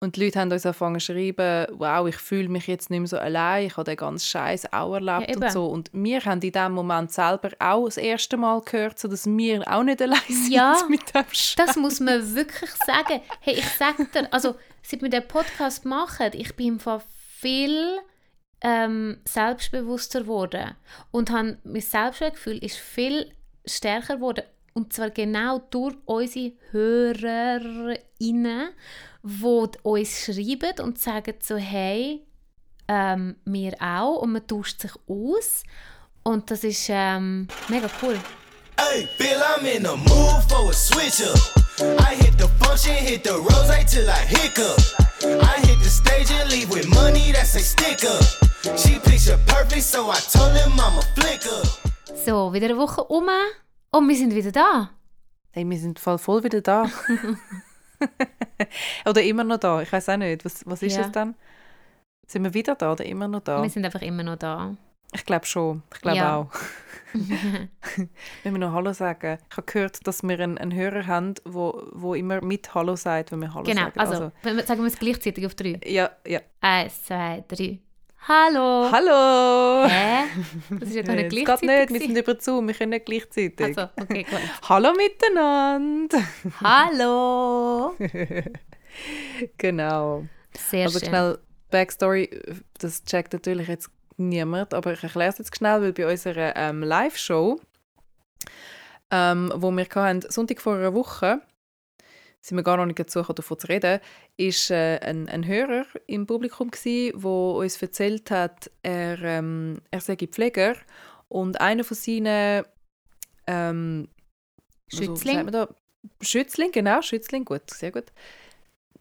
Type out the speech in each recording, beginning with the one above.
Und die Leute haben uns angefangen zu schreiben, wow, ich fühle mich jetzt nicht mehr so allein, ich habe den ganzen Scheiß auch erlebt Ja, und so. Und wir haben in dem Moment selber auch das erste Mal gehört, so dass wir auch nicht allein sind Ja, mit dem Scheiß. Das muss man wirklich sagen. Hey, ich sage dir, also seit wir den Podcast machen, ich bin im Fall viel ähm, selbstbewusster geworden und han, mein Selbstwertgefühl ist viel stärker geworden und zwar genau durch unsere HörerInnen, die uns schreiben und sagen so, hey, ähm, wir auch und man tauscht sich aus und das ist ähm, mega cool. Hey, Bill, I'm in the mood for a switch up. I hit the function, hit the rose till I hiccup. I hit the stage and leave with money that's a stick up. She picture perfect, so I told him I'm a flicker. So, wieder eine Woche um und wir sind wieder da. Hey, wir sind voll, voll wieder da. oder immer noch da, ich weiß auch nicht. Was, was ist Ja. es dann? Sind wir wieder da oder immer noch da? Wir sind einfach immer noch da. Ich glaube schon. Ich glaube Ja. auch. wenn wir noch Hallo sagen. Ich habe gehört, dass wir einen, einen Hörer haben, wo, wo immer mit Hallo sagt, wenn wir Hallo genau, sagen. also, wenn wir, sagen wir es gleichzeitig auf drei. ja, ja. Eins, zwei, drei. Hallo! Hallo! Hä? Das ist ja gar nicht Es geht gleichzeitig. nicht, wir sind über Zoom, wir können nicht gleichzeitig. Also, okay, gut. Hallo miteinander! Hallo! genau. Sehr also schön. schnell Backstory, das checkt natürlich jetzt niemand, aber ich erkläre es jetzt schnell, weil bei unserer ähm, Live-Show, ähm, wo wir hatten, Sonntag vor einer Woche, sind wir gar noch nicht dazu gekommen, davon zu reden, ist äh, ein, ein Hörer im Publikum gsi, wo uns erzählt hat, er, ähm, er sei Pfleger und einer von seinen ähm, Schützling? Also, man da? Schützling, genau, Schützling, gut, sehr gut.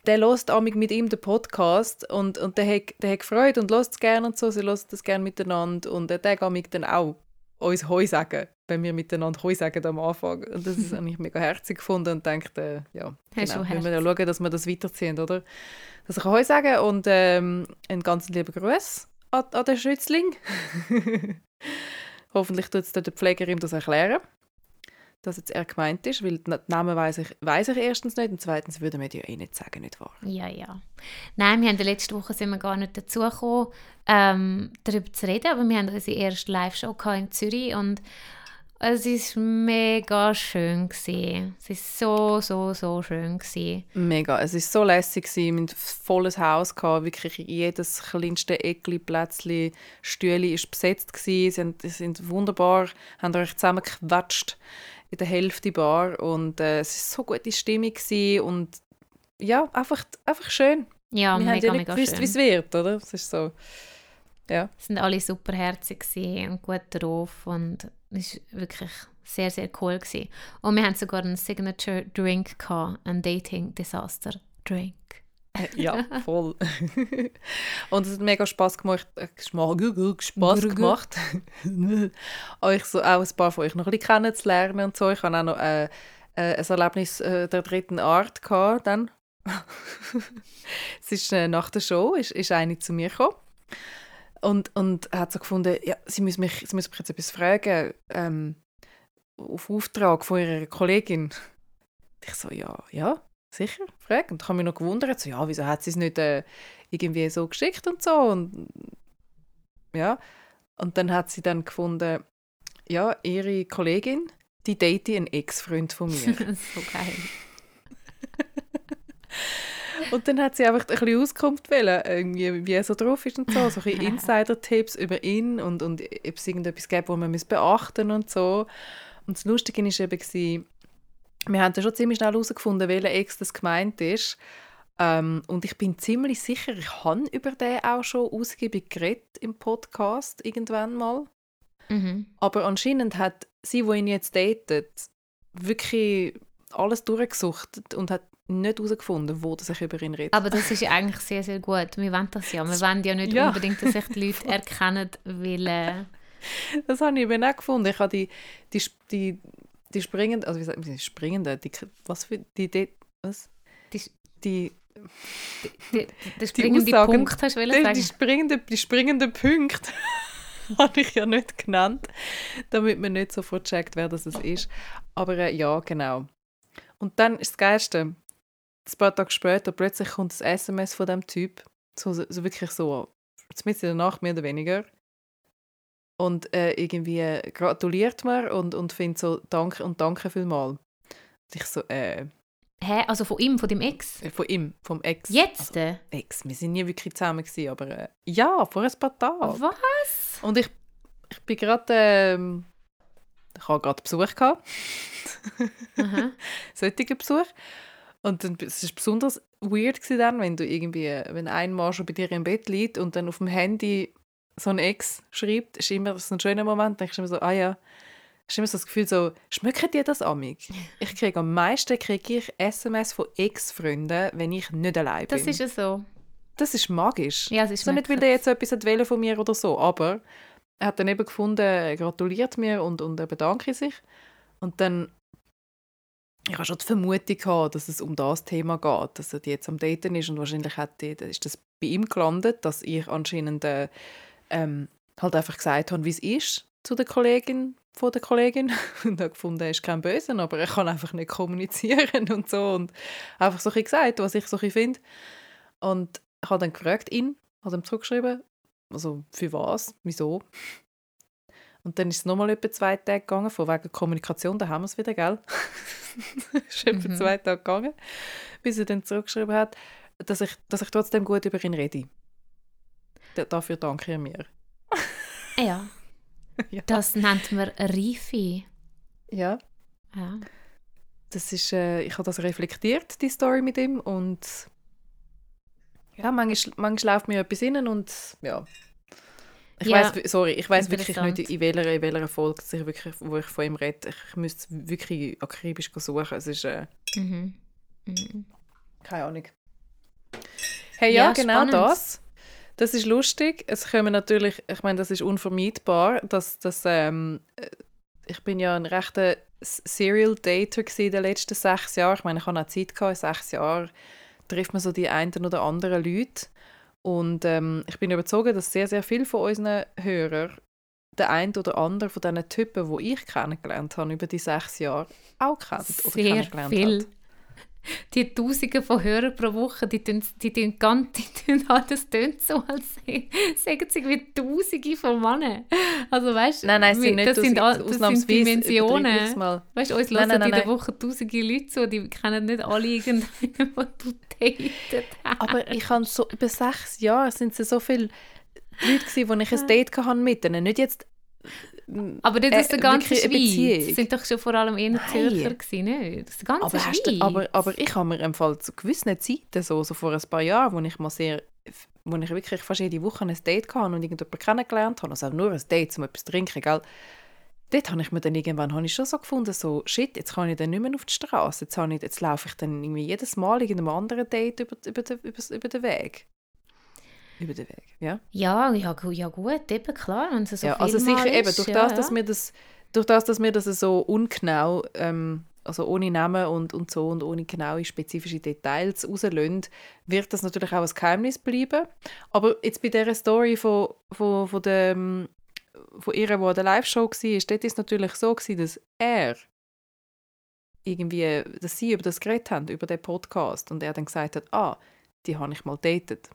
Der hört amig mit ihm den Podcast und, und der, hat, der hat gefreut und hört es gerne und so, sie hören das gerne miteinander und der darf amig dann auch uns Heu sagen, wenn wir miteinander Heu sagen am Anfang. Und das ist eigentlich mega herzig gefunden und denkt, äh, ja, Hast genau, du wir müssen ja schauen, dass wir das weiterziehen, oder? Dass ich Heu sagen und ähm, einen ganz lieben Gruß an, an den Schützling. Hoffentlich tut es der Pfleger ihm das erklären, dass jetzt er gemeint ist, weil den Namen weiß ich, weiss ich erstens nicht und zweitens würde man die ja eh nicht sagen, nicht wahr? Ja, ja. Nein, wir haben in der letzten Woche sind wir gar nicht dazu gekommen, ähm, darüber zu reden, aber wir haben unsere erste Live-Show in Zürich und es ist mega schön gewesen. Es ist so, so, so schön gewesen. Mega, es ist so lässig gewesen, ein volles Haus gehabt, wirklich jedes kleinste Eckli, Plätzli, Stühle ist besetzt gewesen. Sie, sie sind wunderbar, haben euch zusammengequatscht in der Hälfte Bar und äh, es ist so gute Stimmung und ja, einfach, einfach schön. Ja, wir haben mega, ja nicht gewusst, wie es wird, oder? Es ist so, ja. Es sind alle super herzig gewesen und gut drauf und es war wirklich sehr, sehr cool gewesen. Und wir haben sogar einen Signature Drink gehabt, einen Dating Disaster Drink. Ja, voll. und es hat mega Spass gemacht, Spass gemacht, euch so auch ein paar von euch noch ein bisschen kennenzulernen und so. Ich hatte auch noch äh, äh, ein Erlebnis äh, der dritten Art gehabt, dann. es ist äh, nach der Show ist, ist eine zu mir gekommen und, und hat so gefunden, ja, sie müssen mich, sie müssen mich jetzt etwas fragen ähm, auf Auftrag von ihrer Kollegin. Ich so, ja, ja, sicher, frag. Und ich habe mich noch gewundert, so, ja, wieso hat sie es nicht äh, irgendwie so geschickt und so. Und, ja. und dann hat sie dann gefunden, ja, ihre Kollegin, die date einen Ex-Freund von mir. so geil. und dann hat sie einfach ein bisschen Auskunft wollen, irgendwie, wie er so drauf ist und so, so ein Insider-Tipps über ihn und, und ob es irgendetwas gibt, wo man muss beachten und so. Und das Lustige war eben, wir haben dann schon ziemlich schnell herausgefunden, welcher Ex das gemeint ist. Ähm, und ich bin ziemlich sicher, ich habe über den auch schon ausgiebig geredet im Podcast irgendwann mal. Mhm. Aber anscheinend hat sie, die ihn jetzt datet, wirklich alles durchgesucht und hat nicht herausgefunden, wo sich über ihn redet. Aber das ist ja eigentlich sehr, sehr gut. Wir wollen das ja. Wir wollen ja nicht Ja. unbedingt, dass sich die Leute erkennen, weil... Äh, Das habe ich eben auch gefunden. Ich habe die, die, die, die springende, also wie sagt man, die springende, die, was für, die, die was? Die- die, die, der springende Punkt, hast du die, sagen? die springende, die springenden Punkte habe ich ja nicht genannt, damit man nicht sofort checkt, wer das ist. Aber äh, ja, genau. Und dann ist das Geilste, ein paar Tage später plötzlich kommt ein SMS von dem Typ, so, so wirklich so, zumindest in der Nacht mehr oder weniger. Und äh, irgendwie gratuliert mir und, und findet so, danke und danke vielmal. Und ich so, äh, Hä? Also von ihm, von dem Ex? äh, von ihm, vom Ex. Jetzt? Also, Ex, wir sind nie wirklich zusammen gewesen, aber äh, ja, vor ein paar Tagen. Was? Und ich, ich bin gerade, ähm, ich habe gerade Besuch gehabt. Solchen Besuch. Und dann, es war besonders weird gewesen dann, wenn du irgendwie, wenn ein Mann schon bei dir im Bett liegt und dann auf dem Handy so ein Ex schreibt, ist immer so ein schöner Moment, denkst du immer so, ah ja, ist immer so das Gefühl so, schmeckt dir das amig? Ich kriege am meisten kriege ich SMS von Ex-Freunden, wenn ich nicht allein bin. Das ist ja so. das ist magisch. Ja, es ist so nicht, weil der jetzt etwas wollen von mir oder so, aber er hat dann eben gefunden, er gratuliert mir und, und er bedankt sich. Und dann, ich habe schon die Vermutung gehabt, dass es um das Thema geht, dass er jetzt am Daten ist und wahrscheinlich hat die, ist das bei ihm gelandet, dass ich anscheinend äh, ähm, halt einfach gesagt habe, wie es ist zu der Kollegin von der Kollegin und habe gefunden, er ist kein Bösen, aber er kann einfach nicht kommunizieren und so und einfach so ein gesagt, was ich so ein finde. Und ich habe dann gefragt ihn, habe ihm zurückgeschrieben, also für was, wieso. Und dann ist es nochmal etwa zwei Tage gegangen, von wegen Kommunikation, da haben wir es wieder, gell? Es ist etwa Mhm. zwei Tage gegangen, bis er dann zurückgeschrieben hat, dass ich, dass ich trotzdem gut über ihn rede. Da- Dafür danke er mir. Ja. Ja. Das nennt man Reife. Ja, Ja. das ist, äh, ich habe das reflektiert, die Story mit ihm und ja, manchmal, manchmal läuft mir etwas innen und ja. Ich Ja, weiß, sorry, ich weiß wirklich nicht, in welcher, in welcher Folge ich wirklich, wo ich von ihm rede. Ich müsste es wirklich akribisch suchen. Es ist, äh, Mhm. Mhm. keine Ahnung. Hey, ja, Ja, genau spannend. das. Das ist lustig. Es kommen natürlich, ich meine, das ist unvermeidbar, dass das, ähm, äh, ich bin ja ein rechter Serial Dater in den letzten sechs Jahren. Ich meine, ich habe auch Zeit gehabt, in sechs Jahren trifft man so die einen oder anderen Leute. Und ähm, ich bin überzeugt, dass sehr, sehr viele von unseren Hörern den einen oder anderen von diesen Typen, die ich kennengelernt habe über die sechs Jahre, auch kennen oder Sehr kennengelernt viel. hat. Die Tausende von Hörern pro Woche, die tun, die tun ganz, die tun halt, das tönt so, als sagen sie wie Tausende von Männern. Also weißt Nein, nein, sind nicht das sind, das sind Dimensionen. mal. Weißt du, uns Nein, hören nein, in nein, der Woche tausende Leute zu, die kennen nicht alle irgendeinen, den du datet hast. Aber ich habe so über sechs Jahre sind es so viele Leute gewesen, wo ich ein Date hatte mit ihnen. Nicht jetzt Aber nicht äh, aus der eine Schweiz. Beziehung. Das sind doch schon vor allem eher. Zürcher gewesen, nicht? Aus der ganzen aber, Schweiz. du, aber, aber ich habe mir im Fall zu gewissen Zeiten, so, so vor ein paar Jahren, wo ich mal sehr, wo ich wirklich fast jede Woche ein Date hatte und irgendjemanden kennengelernt habe, also nur ein Date, um etwas zu trinken, gell? Dort habe ich mir dann irgendwann habe ich schon so gefunden, so, shit, jetzt kann ich dann nicht mehr auf die Straße. Jetzt, ich, jetzt laufe ich dann irgendwie jedes Mal irgendeinem anderen Date über, über, über, über den Weg. Über den Weg, ja. Ja, ja, ja gut, eben klar, wenn es so ja, also sicher mal eben, ist, durch, ja, das, dass ja. wir das, durch das, dass wir das so ungenau, ähm, also ohne Namen und, und so und ohne genaue spezifische Details rauslösen, wird das natürlich auch ein Geheimnis bleiben. Aber jetzt bei dieser Story von, von, von, der, ähm, von ihr, die an der Live-Show war, dort ist es natürlich so, gewesen, dass er irgendwie, dass sie über das geredet haben, über den Podcast und er dann gesagt hat, ah, die habe ich mal datet.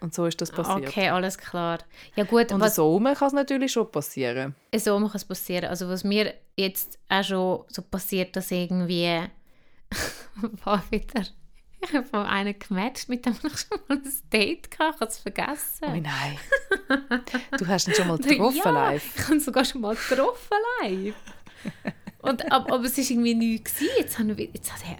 Und so ist das passiert. Okay, alles klar. Ja gut, Und was so kann es natürlich schon passieren. so kann es passieren. Also was mir jetzt auch schon so passiert, dass irgendwie war wieder ich habe von einem gematcht, mit dem ich schon mal ein Date hatte, ich habe es vergessen. Oh nein. Du hast ihn schon mal getroffen ja, live. ich habe ihn sogar schon mal getroffen live. Und, aber, aber es war irgendwie nichts. Jetzt habe ich, jetzt habe ich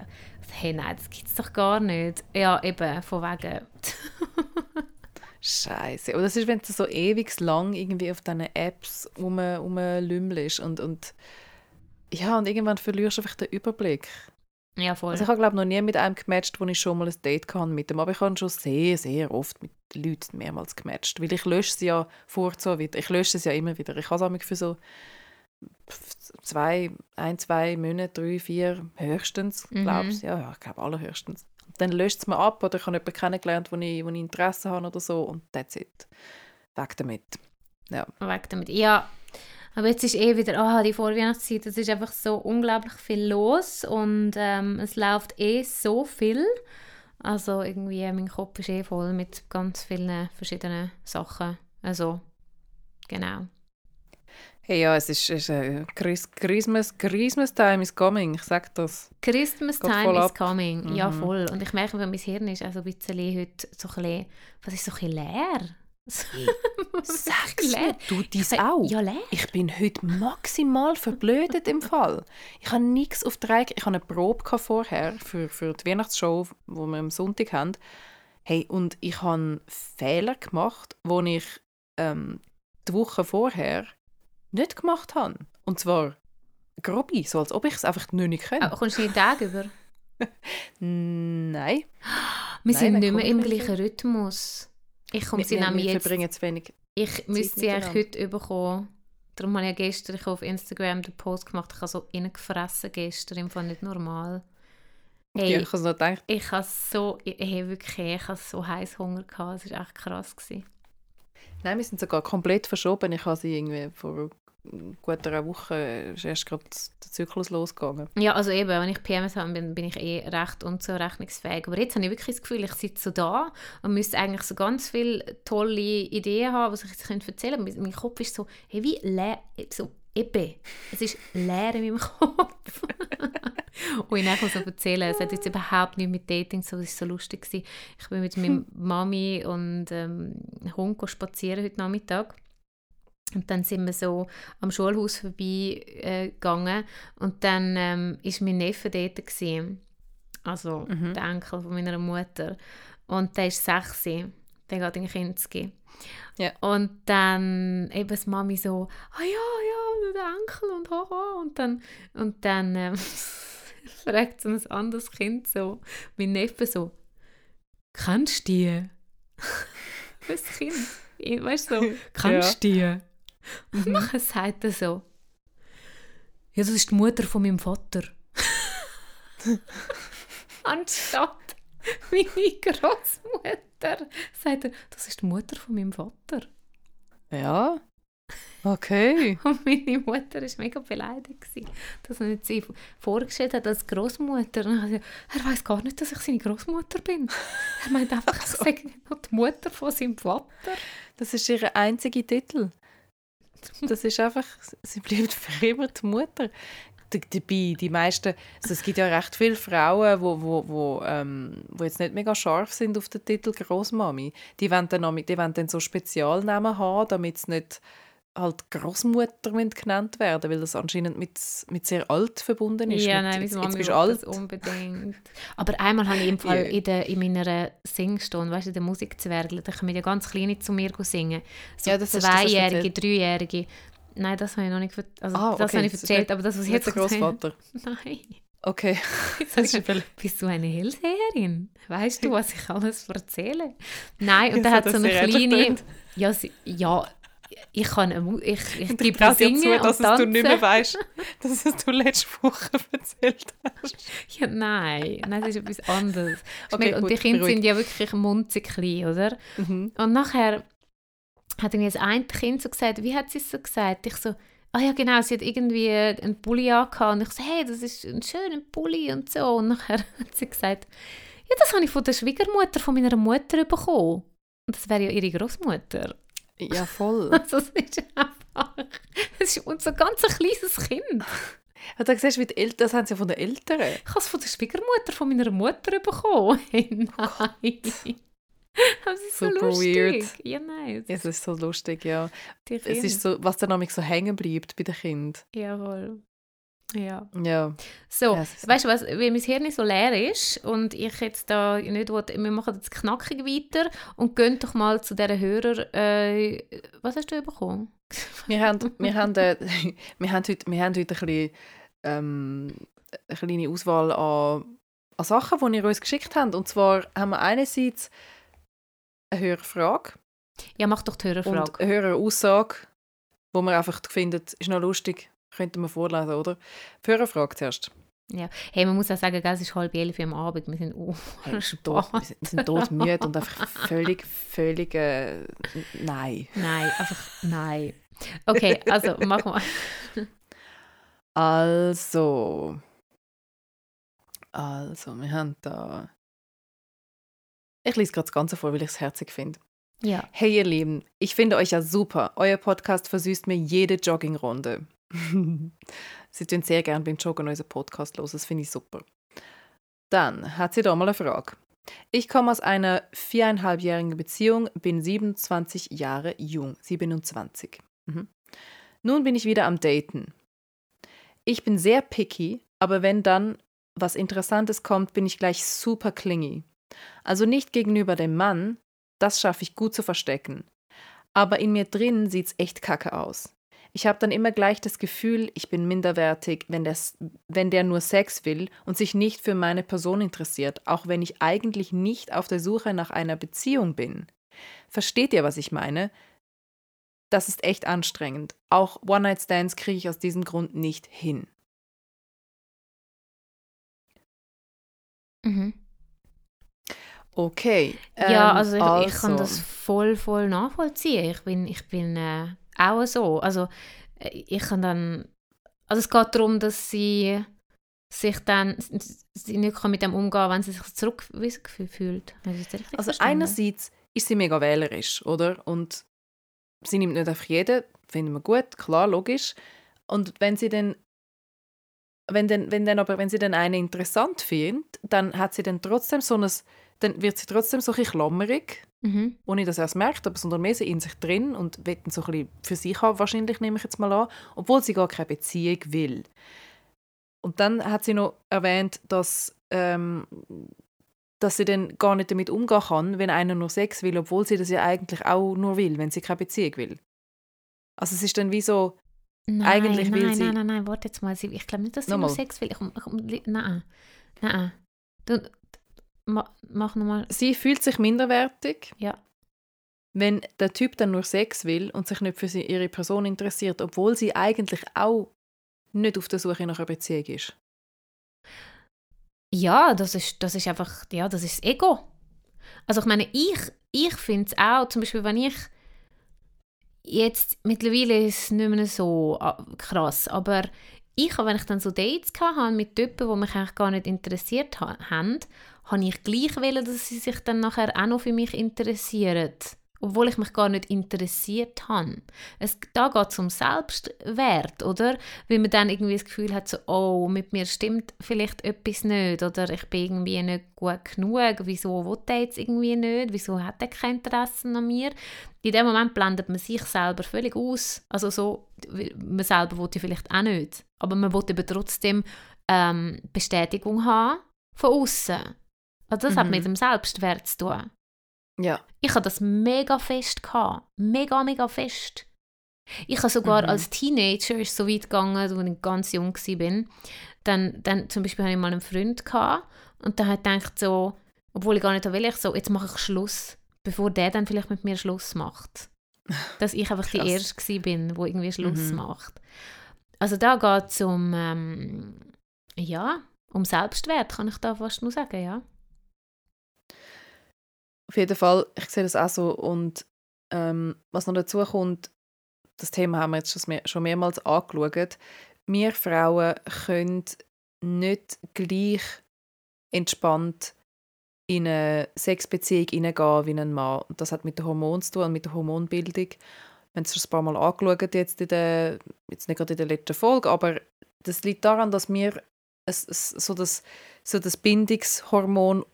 hey, nein, das gibt es doch gar nicht. Ja, eben, von wegen. Scheiße. Und das ist, wenn du so ewig lang irgendwie auf diesen Apps rum, rumlümmelst und, und ja, und irgendwann verlierst du einfach den Überblick. Ja, voll. Also ich habe glaube noch nie mit einem gematcht, wo ich schon mal ein Date hatte mit dem, aber ich habe schon sehr, sehr oft mit Leuten mehrmals gematcht, weil ich lösche sie ja vorzu wieder. Ich lösche es ja immer wieder. Ich habe es auch für so zwei, ein, zwei Monate, drei, vier höchstens, Mhm. glaube ich. Ja, ja, ich glaube allerhöchstens. Dann löscht es mir ab oder ich habe jemanden kennengelernt, wo ich, wo ich Interesse habe oder so und that's it. Weg damit. Ja. weg damit. Ja, Aber jetzt ist eh wieder, ah, die Vorweihnachtszeit, es ist einfach so unglaublich viel los und ähm, es läuft eh so viel. Also irgendwie, mein Kopf ist eh voll mit ganz vielen verschiedenen Sachen. Also, genau. Hey, ja, es ist, ist äh, Chris, Christmas, Christmas time is coming, ich sag das. Christmas Geht time is coming. Ja, Mhm. voll. Und ich merke, mein Hirn ist also ein bisschen heute so ein bisschen, was ist so ein bisschen leer? Sag's leer. mir, du dies Ich- auch. Ja, leer. Ich bin heute maximal verblödet im Fall. Ich habe nichts auf der. Ich hatte eine Probe vorher für, für die Weihnachtsshow, die wir am Sonntag haben. Hey, und ich habe Fehler gemacht, die ich ähm, die Woche vorher nicht gemacht habe. Und zwar grobe, so als ob ich es einfach nicht, nicht könnte. kommst du nicht Tag über? Nein. Wir Nein, sind nicht mehr im gleichen Rhythmus. Ich komme sie nämlich jetzt... verbringen zu wenig. Ich müsste sie eigentlich heute bekommen. Darum habe ich ja gestern ich auf Instagram den Post gemacht. Ich habe so reingefressen gestern. Im Fall nicht normal. Hey, Ja, ich habe noch gedacht, ich habe so... Hey, wirklich, ich habe so heiß Hunger gehabt. Es war echt krass. Gewesen. Nein, wir sind sogar komplett verschoben. Ich habe sie irgendwie vor gut einer Woche ist erst gerade der Zyklus losgegangen. Ja, also eben, wenn ich PMS habe, bin, bin ich eh recht unzurechnungsfähig. Aber jetzt habe ich wirklich das Gefühl, ich sitze so da und müsste eigentlich so ganz viele tolle Ideen haben, was ich jetzt erzählen könnte. Mein Kopf ist so, hey, wie leer, so eben. Es ist leer in meinem Kopf. und ich nachher so erzählen, es hat jetzt überhaupt nichts mit Dating so, es war so lustig. Gewesen. Ich bin mit meiner Mami und ähm, Hund spazieren heute Nachmittag. Und dann sind wir so am Schulhaus vorbei äh, gegangen und dann ähm, ist mein Neffe dort gewesen. also Mhm. der Enkel von meiner Mutter und der ist sechs, der geht in Kinski. Ja. Und dann eben das Mami so, ah ja, ja, der Enkel und haha und dann und dann ähm, fragt so ein anderes Kind so, mein Neffe so, kennst du die? das Kind, weißt du so, kennst du die? Und nachher sagt er so, ja, das ist die Mutter von meinem Vater. Anstatt meine Großmutter sagt er, das ist die Mutter von meinem Vater. Ja. Okay. Und meine Mutter war mega beleidigt, gewesen, dass er sie vorgestellt hat als Großmutter. Er weiß gar nicht, dass ich seine Großmutter bin. Er meint einfach, ich sage noch die Mutter von seinem Vater. Das ist ihr einziger Titel. Das ist einfach, sie bleibt für immer die Mutter. Dabei, die meisten, also es gibt ja recht viele Frauen, wo, wo, wo, ähm, wo jetzt nicht mega scharf sind auf den Titel Großmami. Die wollen dann, noch- die wollen dann so Spezialnamen haben, damit es nicht halt Großmutter genannt werden, weil das anscheinend mit, mit sehr alt verbunden ist. Ja, mit, nein, jetzt, meine Mami bist alt. das unbedingt. Aber einmal habe ich im Fall Ja. in, der, in meiner Singstunde, weißt du, in der Musikzwergle, da kommen ja ganz Kleine zu mir singen. So Ja, das das Zweijährige, erzählt. Dreijährige. Nein, das habe ich noch nicht ver- also Ah, das okay, habe ich das erzählt, aber das, was ich Jetzt der Großvater. Nein. Okay. Jetzt Das sag ist ich, Bist du eine Hellseherin? Weißt du, was ich alles erzähle? Nein, und dann hat das so eine kleine... Ja, sie, ja, ich kann ich, ich gebe dir singen zu, und dass es tanzen. du nicht mehr weißt, dass es du letzte Woche erzählt hast. Ja, nein, nein, das ist etwas anderes. Okay, und gut, die Kinder beruhigt. sind ja wirklich munzig klein, oder? Mhm. Und nachher hat irgendwie das eine Kind so gesagt, wie hat sie es so gesagt? Ich so, ah ja genau, sie hat irgendwie einen Pulli angehabt und ich so, hey, das ist ein schöner Pulli und so. Und nachher hat sie gesagt, ja, das habe ich von der Schwiegermutter von meiner Mutter bekommen. Und das wäre ja ihre Großmutter. Ja, voll. Also es ist einfach, es ist unser ganz ein kleines Kind. Und dann siehst du, wie die Eltern, das haben sie ja von den Eltern. Ich habe es von der Schwiegermutter von meiner Mutter bekommen. Hey, nein. Das ist so Super lustig. weird. Ja, nein. Ja, es ist so lustig, ja. Es ist so, was dann nämlich so hängen bleibt bei den Kindern. Jawohl. Ja. Ja. So, weißt du was, wenn mein Hirn so leer ist und ich jetzt da nicht will, wir machen jetzt knackig weiter und gehen doch mal zu dieser Hörer, äh, was hast du bekommen? Wir haben, wir haben, äh, wir haben heute, wir haben heute ein bisschen, ähm, eine kleine Auswahl an, an Sachen, die ihr uns geschickt habt. Und zwar haben wir einerseits eine Hörerfrage Ja, mach doch die und Hörerfrage. eine Höreraussage, wo wir einfach finden, ist noch lustig, könnten wir vorlesen, oder? Die Hörerfrage zuerst. Hey, man muss auch sagen, es ist halb elf am Abend, wir sind oh, Hey, wir sind tot, wir sind, wir sind todmüde und einfach völlig, völlig, äh, nein. Nein, einfach nein. Okay, also mach mal. Also. Also, wir haben da. Ich lese gerade das Ganze vor, weil ich es herzig finde. Ja. Hey ihr Lieben, ich finde euch ja super. Euer Podcast versüßt mir jede Joggingrunde. sie tun sehr gern beim Joggen unseren Podcast los, das finde ich super. Dann hat sie da mal eine Frage. Ich komme aus einer viereinhalbjährigen Beziehung, bin 27 Jahre jung, 27. Mhm. Nun bin ich wieder am Daten. Ich bin sehr picky, aber wenn dann was Interessantes kommt, bin ich gleich super clingy. Also nicht gegenüber dem Mann, das schaffe ich gut zu verstecken. Aber in mir drin sieht's echt kacke aus. Ich habe dann immer gleich das Gefühl, ich bin minderwertig, wenn, das, wenn der nur Sex will und sich nicht für meine Person interessiert, auch wenn ich eigentlich nicht auf der Suche nach einer Beziehung bin. Versteht ihr, was ich meine? Das ist echt anstrengend. Auch One-Night-Stands kriege ich aus diesem Grund nicht hin. Mhm. Okay. Ja, ähm, also ich, ich kann also. das voll, voll nachvollziehen. Ich bin, ich bin äh, auch so. Also äh, ich kann dann, also es geht darum, dass sie sich dann sie nicht kann mit dem umgehen, wenn sie sich zurückgewiesen fühlt. Also einerseits ist sie mega wählerisch, oder? Und sie nimmt nicht auf jeden, finden wir gut, klar, logisch. Und wenn sie dann wenn, dann, wenn, dann aber, wenn sie dann einen interessant findet, dann hat sie dann trotzdem so ein, dann wird sie trotzdem so ein bisschen klammerig, Mhm. ohne dass er es merkt, aber sondern mehr in sich drin und will dann so ein bisschen für sich haben, wahrscheinlich nehme ich jetzt mal an, obwohl sie gar keine Beziehung will. Und dann hat sie noch erwähnt, dass, ähm, dass sie dann gar nicht damit umgehen kann, wenn einer nur Sex will, obwohl sie das ja eigentlich auch nur will, wenn sie keine Beziehung will. Also es ist dann wie so, Nein, Eigentlich nein, will nein, sie- nein, nein, nein, warte jetzt mal. Ich glaube nicht, dass sie Nochmal. nur Sex will. Ich, ich, nein, nein. Du, ma, mach nochmal. sie fühlt sich minderwertig, Ja. wenn der Typ dann nur Sex will und sich nicht für sie, ihre Person interessiert, obwohl sie eigentlich auch nicht auf der Suche nach einer Beziehung ist. Ja, das ist, das ist einfach, ja, das ist das Ego. Also ich meine, ich, ich finde es auch, zum Beispiel, wenn ich jetzt, mittlerweile ist es nicht mehr so ah, krass, aber ich, wenn ich dann so Dates hatte mit Typen, die mich eigentlich gar nicht interessiert ha haben, habe ich gleich wollen, dass sie sich dann nachher auch noch für mich interessieren. Obwohl ich mich gar nicht interessiert habe. Es, da geht es um Selbstwert, oder? Weil man dann irgendwie das Gefühl hat, so, oh, mit mir stimmt vielleicht etwas nicht oder ich bin irgendwie nicht gut genug, wieso will der jetzt irgendwie nicht, wieso hat er kein Interesse an mir? In dem Moment blendet man sich selber völlig aus. Also so, man selber will ja vielleicht auch nicht, aber man will eben trotzdem ähm, Bestätigung haben von außen. Also das hat Mhm. mit dem Selbstwert zu tun. Ja. Ich hatte das mega fest. Gehabt. Mega, mega fest. Ich habe sogar Mhm. als Teenager ist so weit gegangen, als ich ganz jung war. Dann, dann zum Beispiel hatte ich mal einen Freund gehabt, und dann hat gedacht so, obwohl ich gar nicht will, ich so, jetzt mache ich Schluss, bevor der dann vielleicht mit mir Schluss macht. Dass ich einfach die. Erste war, bin, wo irgendwie Schluss Mhm. macht. Also da geht es um, ähm, ja, um Selbstwert, kann ich da fast nur sagen, ja. Auf jeden Fall, ich sehe das auch so. Und ähm, was noch dazu kommt, das Thema haben wir jetzt schon, mehr, schon mehrmals angeschaut. Wir Frauen können nicht gleich entspannt in eine Sexbeziehung hineingehen wie ein Mann. Das hat mit den Hormonen zu tun und mit der Hormonbildung. Wir haben es schon ein paar Mal angeschaut, jetzt, in der, jetzt nicht gerade in der letzten Folge, aber das liegt daran, dass wir so, das, so das Bindungshormon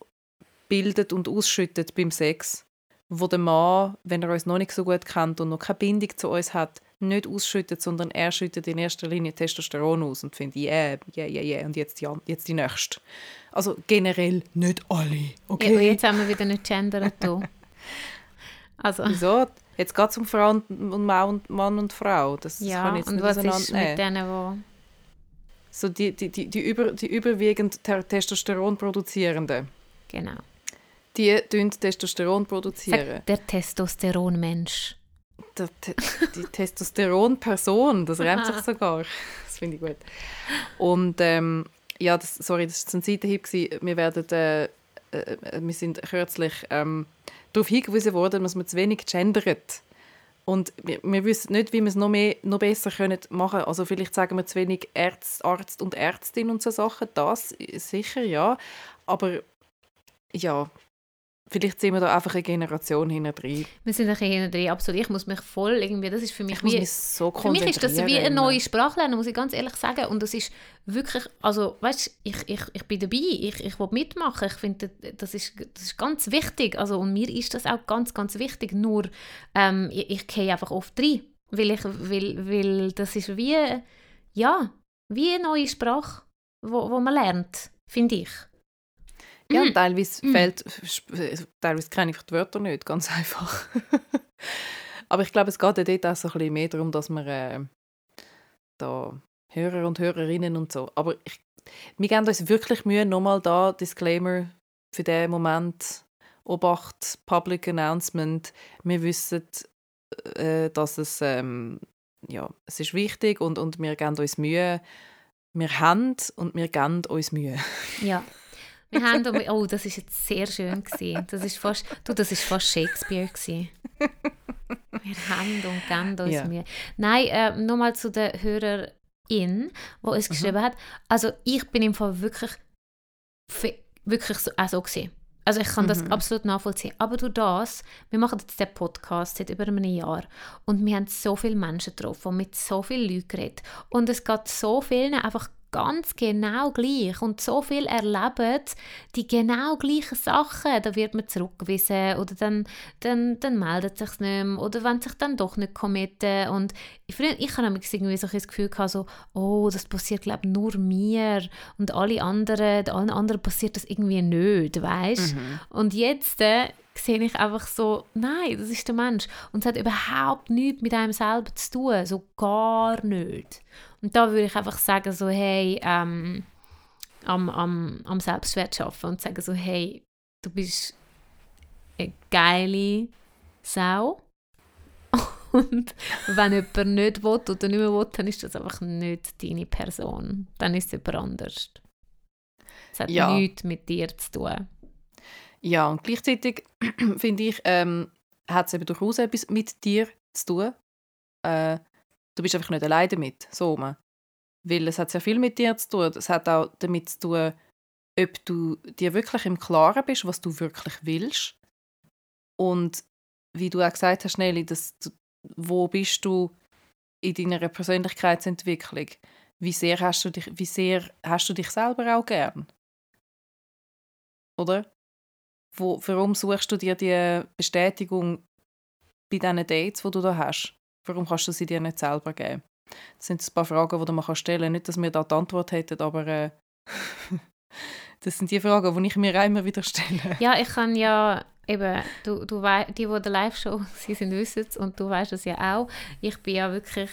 bildet und ausschüttet beim Sex, wo der Mann, wenn er uns noch nicht so gut kennt und noch keine Bindung zu uns hat, nicht ausschüttet, sondern er schüttet in erster Linie Testosteron aus und findet, yeah, yeah, yeah, yeah, und jetzt die, jetzt die nächste. Also generell nicht alle, ja okay? und jetzt haben wir wieder nicht gendert hier. Also, Wieso? Jetzt geht es um Frau und, und Mann, und Mann und Frau. Das ja, kann ich jetzt und nicht was ist mit denen, die... So die, die, die, die, über, die überwiegend Ter- Testosteron produzierenden, Genau. Die tun Testosteron produzieren. Sag, der Testosteronmensch. Der, Te- die Testosteron-Person, das reimt sich sogar. Das finde ich gut. Und ähm, ja, das, sorry, das war ein Seitenhieb. Wir, werden, äh, äh, wir sind kürzlich ähm, darauf hingewiesen worden, dass man zu wenig gendert. Und wir, wir wissen nicht, wie wir es noch, mehr, noch besser können machen können. Also vielleicht sagen wir zu wenig Arzt, Arzt und Ärztin und so Sachen. Das sicher, ja. Aber ja, Vielleicht sind wir da einfach eine Generation hinten drin. Wir sind ein hinten drin, absolut. Ich muss mich voll irgendwie, das ist für mich ich wie... Mich so für mich ist das wie eine neue Sprache lernen, muss ich ganz ehrlich sagen. Und das ist wirklich, also weißt ich, ich, ich bin dabei, ich, ich will mitmachen. Ich finde, das ist, das ist ganz wichtig. Also, und mir ist das auch ganz, ganz wichtig. Nur, ähm, ich, ich gehe einfach oft rein, weil, ich, weil, weil das ist wie, ja, wie eine neue Sprache, wo, wo man lernt, finde ich. Ja, und mm. teilweise mm. fehlt, teilweise kenne ich die Wörter nicht, ganz einfach. Aber ich glaube, es geht ja dort auch so ein bisschen mehr darum, dass man äh, da Hörer und Hörerinnen und so. Aber ich, wir geben uns wirklich Mühe, nochmal da Disclaimer für den Moment. Obacht, Public Announcement. Wir wissen, äh, dass es, ähm, ja, es ist wichtig und, und wir geben uns Mühe. Wir haben und wir geben uns Mühe. Ja, Wir haben um, oh, das ist jetzt sehr schön gewesen. Das ist fast, du, das ist fast Shakespeare gewesen. Wir haben und geben uns ja. Mühe. Nein, äh, nochmal zu der Hörerin, die uns mhm. geschrieben hat. Also ich bin im Fall wirklich, wirklich so, auch so. Also ich kann mhm. das absolut nachvollziehen. Aber durch das, wir machen jetzt den Podcast seit über einem Jahr und wir haben so viele Menschen getroffen und mit so vielen Leuten geredet. Und es geht so vielen einfach ganz genau gleich und so viel erleben die genau gleichen Sachen. Da wird man zurückgewiesen oder dann, dann, dann meldet sich nicht mehr oder wenn sich dann doch nicht committen und ich, ich habe irgendwie so das Gefühl gehabt, so, oh, das passiert glaube nur mir und alle anderen, allen anderen passiert das irgendwie nicht, weißt? Mhm. Und jetzt äh, sehe ich einfach so, nein, das ist der Mensch und es hat überhaupt nichts mit einem selber zu tun, so gar nicht. Und da würde ich einfach sagen, so, hey, ähm, am, am, am Selbstwert arbeiten und sagen so, hey, du bist eine geile Sau. Und wenn jemand nicht will oder nicht mehr will, dann ist das einfach nicht deine Person. Dann ist es jemand anders. Es hat ja. nichts mit dir zu tun. Ja, und gleichzeitig finde ich, ähm, hat es eben durchaus etwas mit dir zu tun. Äh, Du bist einfach nicht allein damit. So Weil es hat sehr viel mit dir zu tun. Es hat auch damit zu tun, ob du dir wirklich im Klaren bist, was du wirklich willst. Und wie du auch gesagt hast, Nelly, dass du, wo bist du in deiner Persönlichkeitsentwicklung? Wie sehr hast du dich, wie sehr hast du dich selber auch gern? Oder? Wo, warum suchst du dir die Bestätigung bei diesen Dates, die du da hast? Warum kannst du sie dir nicht selber geben? Das sind ein paar Fragen, die man stellen kann. Nicht, dass wir da die Antwort hätten, aber äh, das sind die Fragen, die ich mir immer wieder stelle. Ja, ich kann ja eben, du, du wei die, die der Live-Show sind, wissen es und du weißt es ja auch. Ich bin ja wirklich,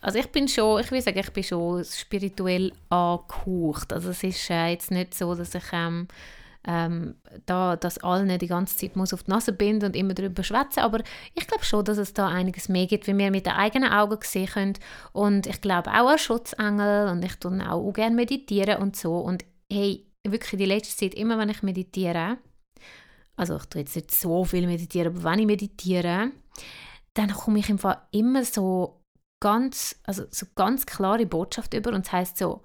also ich bin schon, ich will sagen, ich bin schon spirituell angehaucht. Also es ist äh, jetzt nicht so, dass ich ähm, ähm, da das allen die ganze Zeit muss auf die Nase binden und immer darüber schwätzen, aber ich glaube schon, dass es da einiges mehr gibt, wie wir mit den eigenen Augen sehen können. Und ich glaube auch an Schutzengel und ich tue auch gerne meditieren und so. Und hey, wirklich die letzte Zeit, immer wenn ich meditiere, also ich tue jetzt nicht so viel meditieren, aber wenn ich meditiere, dann komme ich im Fall immer so ganz, also so ganz klare Botschaft über. Und es heißt so,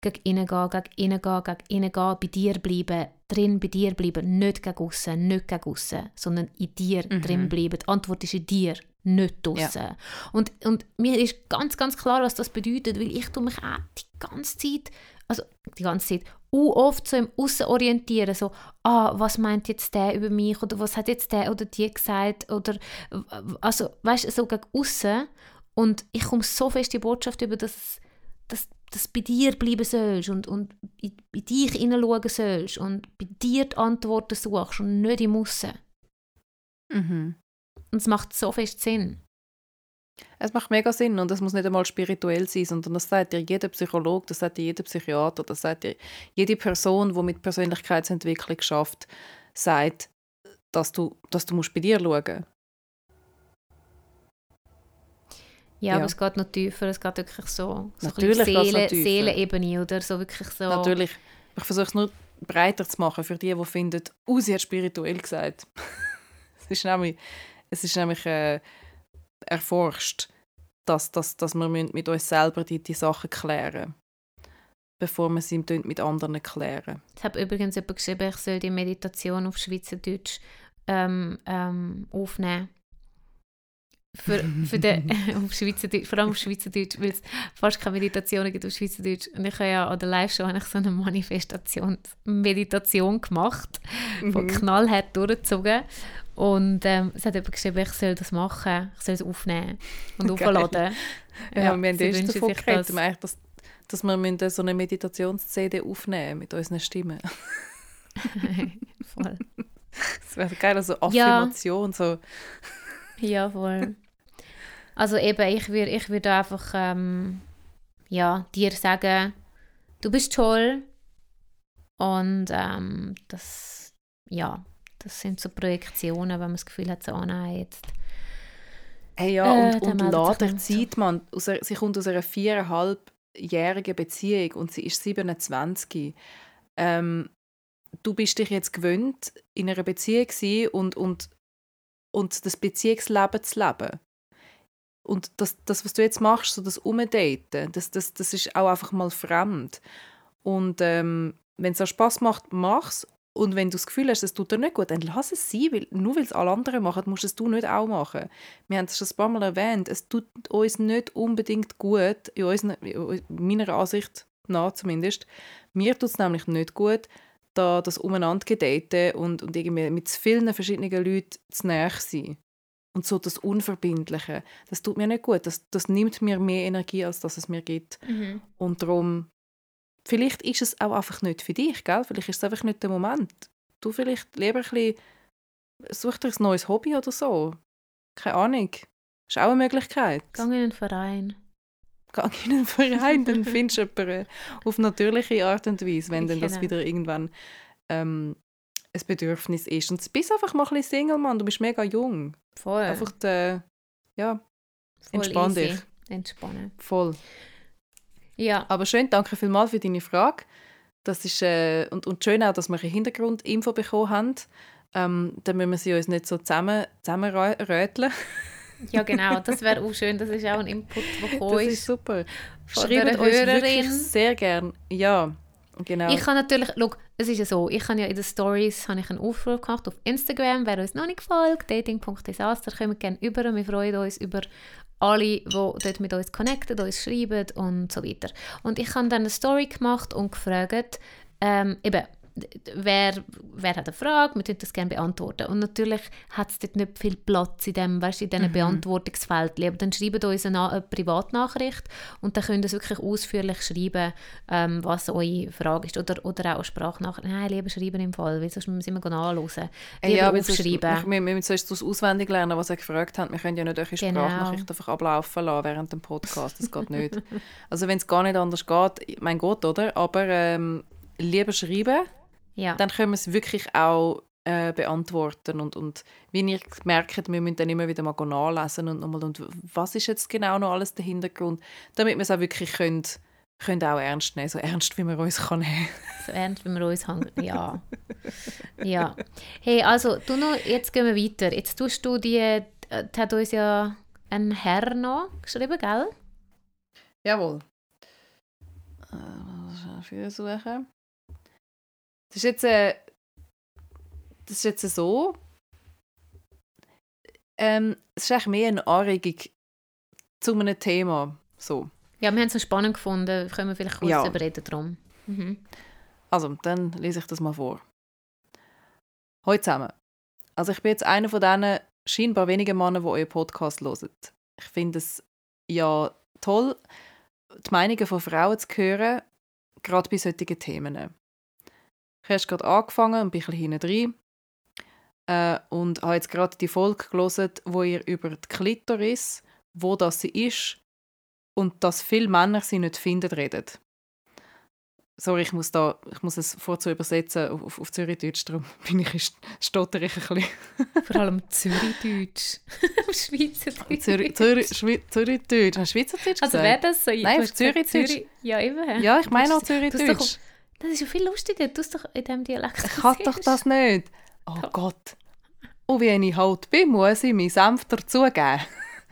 gegen innen gehen, gegen innen gehen, gegen innen gehen, bei dir bleiben, drin bei dir bleiben, nicht gegen aussen, nicht gegen aussen, sondern in dir mhm. drin bleiben. Die Antwort ist in dir, nicht draussen. Ja. Und, und mir ist ganz, ganz klar, was das bedeutet, weil ich mich auch die ganze Zeit, also die ganze Zeit, uh, oft so im Aussen orientieren, so, ah, was meint jetzt der über mich oder was hat jetzt der oder die gesagt oder, also, weißt du, so gegen aussen und ich komme so fest die Botschaft über, dass, dass dass bei dir bleiben sollst und, und in, in dich hineinschauen sollst und bei dir die Antworten suchst und nicht im Aussen. Mhm. Und es macht so fest Sinn. Es macht mega Sinn und es muss nicht einmal spirituell sein, sondern das sagt dir jeder Psychologe, das sagt dir jeder Psychiater, das sagt dir jede Person, die mit Persönlichkeitsentwicklung schafft, sagt, dass du, dass du musst bei dir schauen musst. Ja, ja, aber es geht noch tiefer, es geht wirklich so, so Natürlich Seele, Seelenebene oder so wirklich so. Natürlich. Ich versuche es nur breiter zu machen für die, die finden, oh, sie hat spirituell gesagt. es ist nämlich, Es ist nämlich äh, erforscht, dass, dass, dass wir mit uns selber die, die Sachen klären bevor wir sie mit anderen klären. Ich habe übrigens jemand geschrieben, ich soll die Meditation auf Schweizerdeutsch ähm, ähm, aufnehmen. Für, für den, auf Schweizerdeutsch, vor allem auf Schweizerdeutsch, weil es fast keine Meditationen gibt auf Schweizerdeutsch. Und ich habe ja an der Live-Show so eine Manifestation, Meditation gemacht, mhm. von knallhart durchgezogen. Und ähm, es hat jemand geschrieben, ich soll das machen, ich soll es aufnehmen und aufladen. ja, ja, wir haben erst davon geredet, das. dass, dass wir so eine Meditations-CD aufnehmen mit unseren Stimmen. voll. Das wäre geil, also Affirmation, ja. so. Ja, voll. Also eben, ich würde ich würd einfach ähm, ja, dir sagen, du bist toll und ähm, das, ja, das sind so Projektionen, wenn man das Gefühl hat, so, oh nein, jetzt Hey, ja, und, äh, und later Zeit, man, aus, sie kommt aus einer viereinhalbjährigen Beziehung und sie ist 27. Ähm, du bist dich jetzt gewöhnt, in einer Beziehung zu und, und, und das Beziehungsleben zu leben. Und das, das was du jetzt machst, so das Umdaten, das, das, das ist auch einfach mal fremd. Und ähm, wenn es auch Spass macht, mach's. Und wenn du das Gefühl hast, es tut dir nicht gut, dann lass es sein, weil nur weil es alle anderen machen, musst es du nicht auch machen. Wir haben es schon ein paar Mal erwähnt, es tut uns nicht unbedingt gut, in, unseren, in meiner Ansicht nach zumindest, mir tut es nämlich nicht gut, da das umeinander gedaten und, und irgendwie mit vielen verschiedenen Leuten zu näher sein. Und so das Unverbindliche, das tut mir nicht gut. Das, das nimmt mir mehr Energie, als dass es mir gibt. Mhm. Und darum, vielleicht ist es auch einfach nicht für dich, gell? Vielleicht ist es einfach nicht der Moment. Du vielleicht lieber ein bisschen, such dir ein neues Hobby oder so. Keine Ahnung. Das ist auch eine Möglichkeit. Geh in einen Verein. Geh in einen Verein, dann findest du jemanden auf natürliche Art und Weise, wenn dann das genau. wieder irgendwann ähm, ein Bedürfnis ist. Und du bist einfach mal ein bisschen Single, Mann. Du bist mega jung. Voll. Einfach, de, ja, Voll entspann easy. dich. Entspannen. Voll. Ja. Aber schön, danke vielmals für deine Frage. Das ist, äh, und, und schön auch, dass wir eine Hintergrundinfo bekommen haben. Ähm, dann müssen wir sie uns nicht so zusammen, zusammenröteln. ja, genau. Das wäre auch schön. Das ist auch ein Input, der gekommen ist. Das ist super. Schreibt uns wirklich sehr gerne. Ja, Genau. Ich kann natürlich, schau, es ist ja so, ich habe ja in den Stories habe ich einen Aufruf gemacht auf Instagram, wer uns noch nicht folgt, dating.disaster, kommen gerne über wir freuen uns über alle, die dort mit uns connecten, uns schreiben und so weiter. Und ich habe dann eine Story gemacht und gefragt, ähm, eben, wer, wer hat eine Frage, wir das gerne beantworten. Und natürlich hat es dort nicht viel Platz in dem, weißt, in diesen mhm. Beantwortungsfeldchen. Aber dann schreibt uns eine, eine Privatnachricht und dann könnt ihr wirklich ausführlich schreiben, ähm, was eure Frage ist. Oder, oder auch eine Sprachnachricht. Nein, lieber schreiben im Fall, weil sonst müssen wir nachhören. Lieber ja, aufschreiben. Sonst, wir, wir müssen sonst auswendig lernen, was er gefragt hat. Wir können ja nicht eure genau. Sprachnachricht einfach ablaufen lassen während dem Podcast. Das geht nicht. also wenn es gar nicht anders geht, mein Gott, oder? Aber ähm, lieber schreiben ja. dann können wir es wirklich auch äh, beantworten. Und, und wie ihr merkt, wir müssen dann immer wieder mal nachlesen und nochmal, und was ist jetzt genau noch alles der Hintergrund, damit wir es auch wirklich können, können auch ernst nehmen, so ernst, wie wir uns kann nehmen. So ernst, wie wir uns haben, ja. ja. Hey, also, du noch, jetzt gehen wir weiter. Jetzt tust du die, äh, hat uns ja ein Herr noch geschrieben, gell? Jawohl. Äh, suchen. Das ist jetzt, äh, das ist jetzt so. Ähm, es ist eigentlich mehr eine Anregung zu einem Thema. So. Ja, wir haben es so spannend gefunden. Können wir vielleicht kurz ja. überreden darum. Mhm. Also, dann lese ich das mal vor. Hallo zusammen. Also ich bin jetzt einer von diesen scheinbar wenigen Männern, die euren Podcast hören. Ich finde es ja toll, die Meinungen von Frauen zu hören, gerade bei solchen Themen. Ich habe gerade angefangen und bin ein bisschen hinten drin. Äh, und habe jetzt gerade die Folge gelesen, wo ihr über die Klitoris, wo das sie ist und dass viele Männer sie nicht finden, redet. Sorry, ich muss, da, ich muss es vorzu übersetzen auf, auf Zürichdeutsch, darum bin ich stotter ich ein bisschen. Vor allem Zürichdeutsch. Schweizerdeutsch. Zürich, Zürich, Zürichdeutsch. Hast du Schweizerdeutsch Also wäre das so? Nein, Zürichdeutsch. Zürich, ja, eben. Ja, ich meine auch Zürichdeutsch. Das ist ja viel lustiger. Du doch in diesem Dialekt. Ich kann doch das nicht. Oh Gott. Und wie ich halt bin, muss ich meinen Senf dazugeben.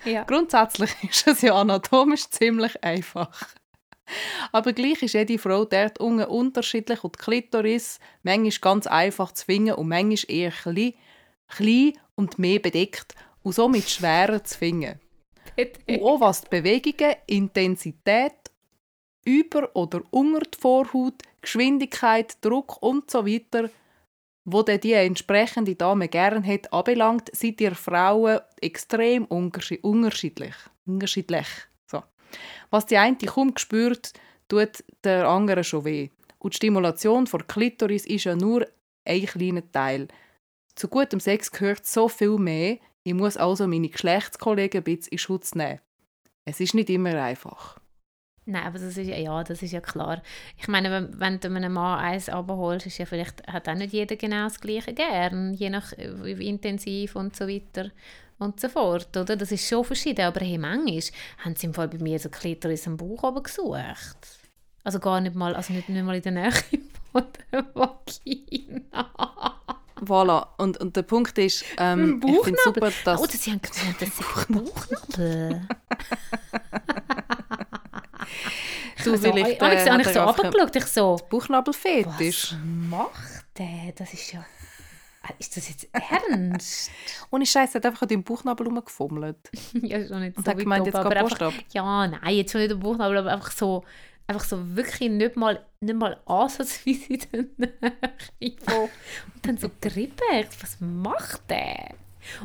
Ja. Grundsätzlich ist es ja anatomisch ziemlich einfach. Aber gleich ist jede Frau dort unten unterschiedlich und die Klitoris manchmal ganz einfach zu finden und manchmal eher klein, klein und mehr bedeckt und somit schwerer zu finden. Und auch was die Bewegungen, Intensität, über- oder unter die Vorhaut, Geschwindigkeit, Druck und so weiter, wo dann die entsprechende Dame gern hat, anbelangt, seid ihr Frauen extrem unterschi- unterschiedlich. unterschiedlich. So. Was die eine kaum spürt, tut der andere schon weh. Und die Stimulation von Klitoris ist ja nur ein kleiner Teil. Zu gutem Sex gehört so viel mehr, ich muss also meine Geschlechtskollegen ein bisschen in Schutz nehmen. Es ist nicht immer einfach. Nein, aber das ist ja, ja, das ist ja klar. Ich meine, wenn, wenn du einem Mann eins abholst, ist ja vielleicht, hat auch nicht jeder genau das Gleiche gern, je nach äh, wie intensiv und so weiter und so fort, oder? Das ist schon verschieden, aber hey, manchmal haben sie im Fall bei mir so Klitoris am Bauch oben gesucht. Also gar nicht mal, also nicht, nicht mal in der Nähe von der Vagina. Voilà. Und, und der Punkt ist, ähm, ich finde super, dass... Oh, sie haben gemeint, das ist Bauchnabel. Du, also, äh, habe ich so er runtergeschaut, ich so, Bauchnabelfetisch. was macht der? Das ist ja... Ah, Ist das jetzt ernst? Ohne Scheiß, er hat einfach an deinem Bauchnabel rumgefummelt. ja, schon nicht Und so hat gemeint, jetzt geht aber Post ab. Ja, nein, jetzt schon nicht der Bauchnabel, aber einfach so, einfach so wirklich nicht mal, nicht mal ansatzweise in von- Und dann so gerieben. Was macht der?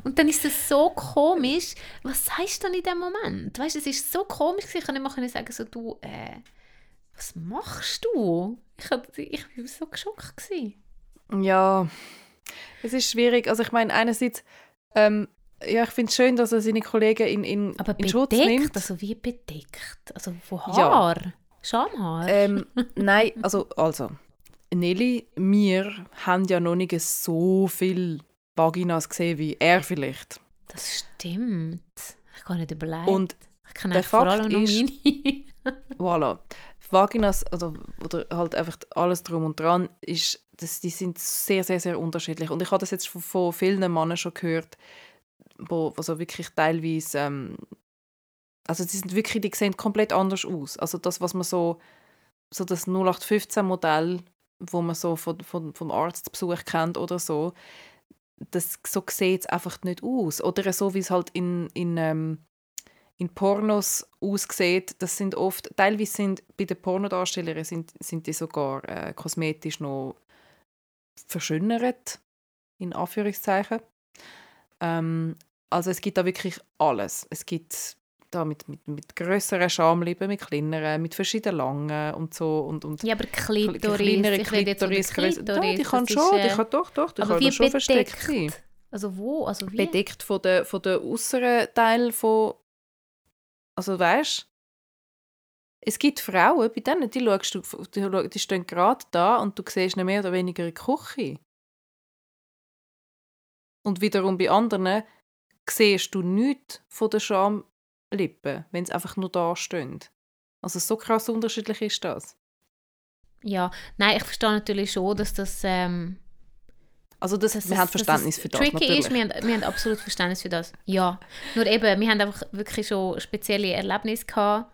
Und dann ist es so komisch. Was sagst du dann in dem Moment? Weißt du, es ist so komisch. Ich kann nicht mal sagen, so, du, äh, was machst du? Ich, hab- ich war so geschockt. Gewesen. Ja, es ist schwierig. Also ich meine, einerseits, ähm, ja, ich finde es schön, dass er seine Kollegen in, in, Aber in Schutz bedeckt, nimmt. also wie bedeckt? Also von Ja. Haar? Schamhaar? Ähm, nein, also, also, Nelly, wir haben ja noch nicht so viel Vaginas gesehen wie er vielleicht. Das stimmt. Ich kann nicht überlegen. Und ich kann der eigentlich vor Fakt allem ist- voilà. Vaginas oder, oder halt einfach alles drum und dran, ist, das, die sind sehr, sehr, sehr unterschiedlich. Und ich habe das jetzt von, von vielen Männern schon gehört, wo also wirklich teilweise, ähm, also die sind wirklich, die sehen komplett anders aus. Also das, was man so, so das 0815-Modell, wo man so von, von, vom Arztbesuch kennt oder so, das, so sieht es einfach nicht aus. Oder so, wie es halt in, in, ähm, in Pornos aussieht, das sind oft, teilweise sind bei den Pornodarstellern sind, sind die sogar äh, kosmetisch noch verschönert, in Anführungszeichen. Ähm, also es gibt da wirklich alles. Es gibt da mit, mit, mit grösseren Schamlippen, mit kleineren, mit verschiedenen langen und so und, und Ja, aber Klitoris, kleinere ich der Klitoris, grösser- Klitoris. Ja, die kann schon, ist, die äh, kann doch, doch, die aber kann schon versteckt bedeckt? sein. Also wo? Also wie? bedeckt von der, von der äußeren Teil von. Also weißt es gibt Frauen, bei denen die, schaust du, die, die stehen gerade da und du siehst nicht mehr oder weniger die Küche. Und wiederum bei anderen siehst du nichts von den Schamlippen, wenn sie einfach nur da stehen. Also so krass unterschiedlich ist das. Ja, nein, ich verstehe natürlich schon, dass das... Ähm, Also das, dass wir haben Verständnis es für das, tricky natürlich. ist, wir haben, wir haben absolut Verständnis für das. Ja, nur eben, wir haben einfach wirklich schon spezielle Erlebnisse gehabt.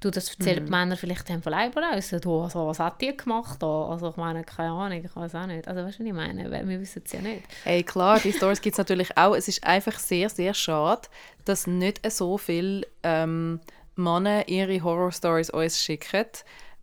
Du, das erzählen Mhm. die Männer vielleicht dann von Leib raus. Du, also, was hat die gemacht? Also ich meine, keine Ahnung, ich weiß auch nicht. Also weißt du, was ich meine? Wir wissen es ja nicht. Hey, klar, die Stories gibt es natürlich auch. Es ist einfach sehr, sehr schade, dass nicht so viele ähm, Männer ihre Horror-Stories uns schicken.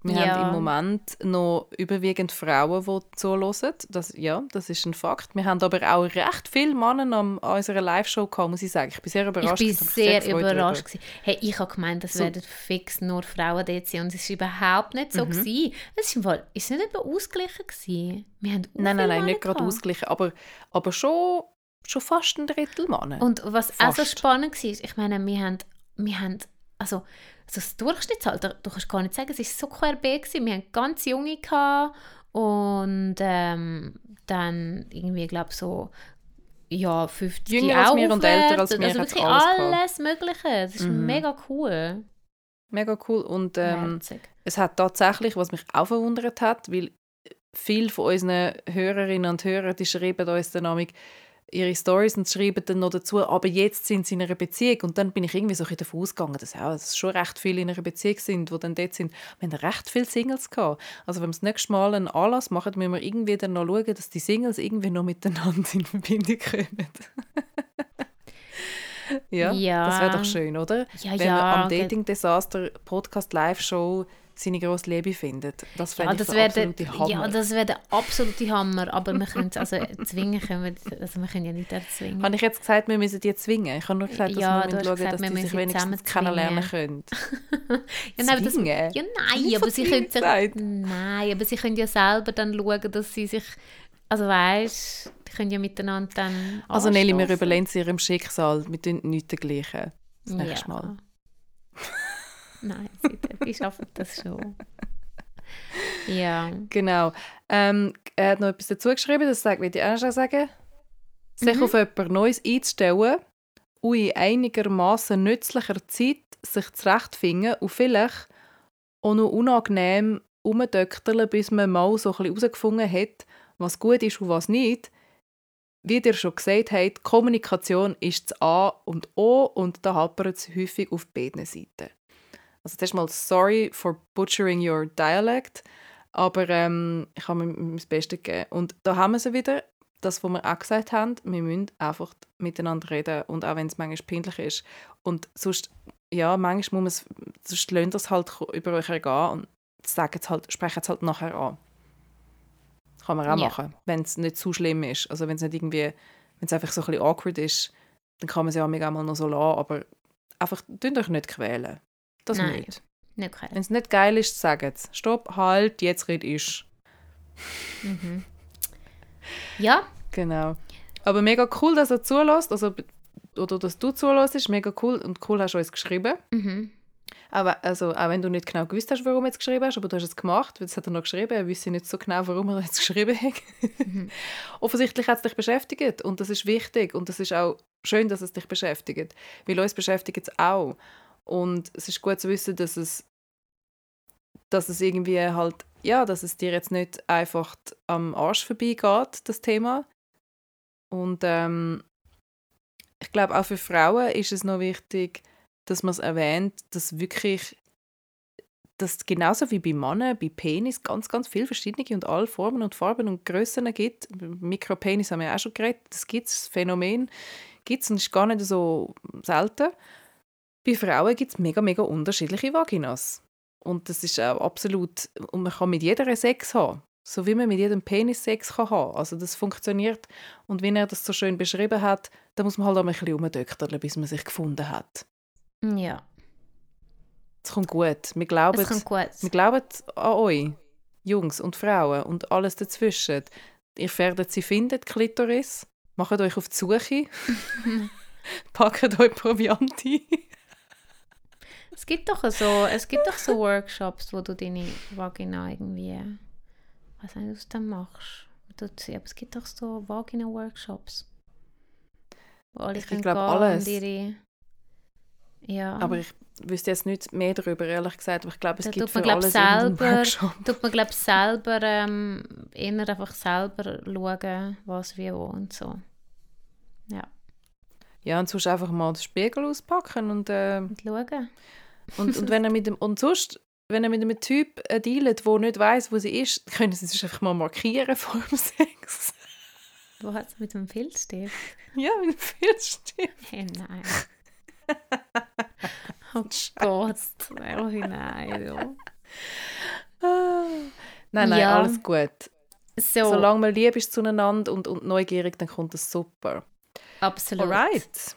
Wir Ja. haben im Moment noch überwiegend Frauen, die zuhören. Das, ja, das ist ein Fakt. Wir haben aber auch recht viele Männer an unserer Live-Show gehabt, muss ich sagen. Ich bin sehr überrascht. Ich bin sehr gefreut überrascht. Gewesen. Hey, ich habe gemeint, das So- werden fix nur Frauen dort sein. Und es war überhaupt nicht Mhm. so. Gewesen. Es Fall, ist nicht etwa ausgeglichen. Gewesen. Wir haben Nein, nein, nein, nicht gerade ausgeglichen. aber, aber schon, schon fast ein Drittel Männer. Und was auch so Fast. spannend war, ich meine, wir haben, wir haben also, also das Durchschnittsalter, du kannst gar nicht sagen, es war so querbeet. Gewesen. Wir hatten ganz junge gehabt und ähm, dann irgendwie, glaube so ja, 50 Jünger als wir und älter als wir Also wirklich alles alles Mögliche. Das ist Mhm. mega cool. Mega cool. Und ähm, es hat tatsächlich, was mich auch verwundert hat, weil viele von unseren Hörerinnen und Hörern, die schreiben uns dann nämlich, ihre Stories und schreiben dann noch dazu, aber jetzt sind sie in einer Beziehung. Und dann bin ich irgendwie so ein bisschen davon ausgegangen, dass ja, es schon recht viele in einer Beziehung sind, die dann dort sind. Wir haben recht viele Singles gehabt. Also wenn wir das nächste Mal einen Anlass machen, müssen wir irgendwie dann noch schauen, dass die Singles irgendwie noch miteinander in Verbindung kommen. ja, Ja. das wäre doch schön, oder? Ja, wenn ja, wir am ge- Dating Disaster Podcast Live Show seine grosse Liebe findet. Das fände Ja, das der absolute Hammer. ja, das wäre der absolute Hammer, aber wir können es, also zwingen können wir, also wir können ja nicht erzwingen. Habe ich jetzt gesagt, wir müssen die zwingen? Ich habe nur gesagt, dass Ja, wir müssen schauen gesagt, wir dass die sich wenigstens kennenlernen können. ja, nein, aber das, ja, nein, aber sie können sich, nein, aber sie können ja selber dann schauen, dass sie sich, also weißt, die können ja miteinander dann Also Nelly, wir überlegen sie ihrem Schicksal. Wir tun nichts dergleichen. Das nächste Mal. Nein, die schaffen das schon. Ja. Genau. Ähm, er hat noch etwas dazu geschrieben, das will ich auch noch sagen. Sich Mhm. auf etwas Neues einzustellen und in einigermaßen nützlicher Zeit sich zurechtfinden und vielleicht auch noch unangenehm rumdöckteln, bis man mal so ein bisschen herausgefunden hat, was gut ist und was nicht. Wie ihr schon gesagt habt, Kommunikation ist das A und O und da hapert es häufig auf beiden Seiten. Also zuerst mal sorry for butchering your dialect, aber ähm, ich habe mir mein Bestes gegeben. Und da haben wir sie wieder, das, was wir auch gesagt haben, wir müssen einfach miteinander reden und auch wenn es manchmal peinlich ist. Und sonst, ja, manchmal muss man es, sonst lasst es halt über euch ergehen und sagen es halt, sprechen es halt nachher an. Kann man auch Ja. machen, wenn es nicht zu schlimm ist. Also wenn es nicht irgendwie, wenn es einfach so ein bisschen awkward ist, dann kann man es ja auch mal noch so lassen, aber einfach, tut euch nicht quälen. Das Nein. nicht. Nicht. Wenn es nicht geil ist, sagt es. Stopp, halt, jetzt red ich. Mhm. Ja, Genau. Aber mega cool, dass er zulässt, also oder dass du zulässt, ist mega cool und cool hast du uns geschrieben. mhm. Aber also, auch wenn du nicht genau gewusst hast, warum du es geschrieben hast, aber du hast es gemacht, weil das hat er noch geschrieben, er wüsste nicht so genau, warum er es geschrieben hat. Offensichtlich hat es dich beschäftigt und das ist wichtig und das ist auch schön, dass es dich beschäftigt, weil uns beschäftigt es auch. Und es ist gut zu wissen, dass es, dass es irgendwie halt, ja, dass es dir jetzt nicht einfach am Arsch vorbeigeht, das Thema. Und ähm, ich glaube, auch für Frauen ist es noch wichtig, dass man es erwähnt, dass wirklich, dass genauso wie bei Männern, bei Penis ganz, ganz viele verschiedene und alle Formen und Farben und Grössen gibt. Mikropenis haben wir auch schon geredet, das gibt es, Phänomen gibt es und ist gar nicht so selten. Bei Frauen gibt es mega, mega unterschiedliche Vaginas. Und das ist auch absolut, und man kann mit jeder Sex haben. So wie man mit jedem Penis Sex kann haben. Also das funktioniert. Und wie er das so schön beschrieben hat, da muss man halt auch ein bisschen rumdökterle, bis man sich gefunden hat. ja. Es kommt gut. Wir glauben, Es kommt gut. wir glauben an euch, Jungs und Frauen und alles dazwischen. Ihr werdet sie finden, Klitoris. Macht euch auf die Suche. Packt euch Proviant ein. Es gibt doch so, es gibt doch so Workshops, wo du deine Vagina irgendwie, was nicht, aus dem machst. Du, aber es gibt doch so Vagina-Workshops. Wo alle Ich können glaub, gehen alles. ihre... Ja. Aber ich wüsste jetzt nicht mehr darüber, ehrlich gesagt. Aber ich glaube, es Da gibt man, für glaub, alles selber- Workshop. tut man, glaube selber ähm, eher einfach selber schauen, was wie wo und so. Ja, Ja, und sonst einfach mal den Spiegel auspacken und, äh, und schauen. Und, und wenn er mit dem und sonst, wenn er mit einem Typ äh, dealt, der nicht weiß, wo sie ist, können sie sich einfach mal markieren vor dem Sex. Wo hat es mit dem Filzstift? ja, mit dem Filzstift. Hey, nein. oh Gott. Oh nein. Ja. Nein, nein, Ja. alles gut. So, Solange man lieb ist zueinander und, und neugierig, dann kommt das super. absolut. Alright.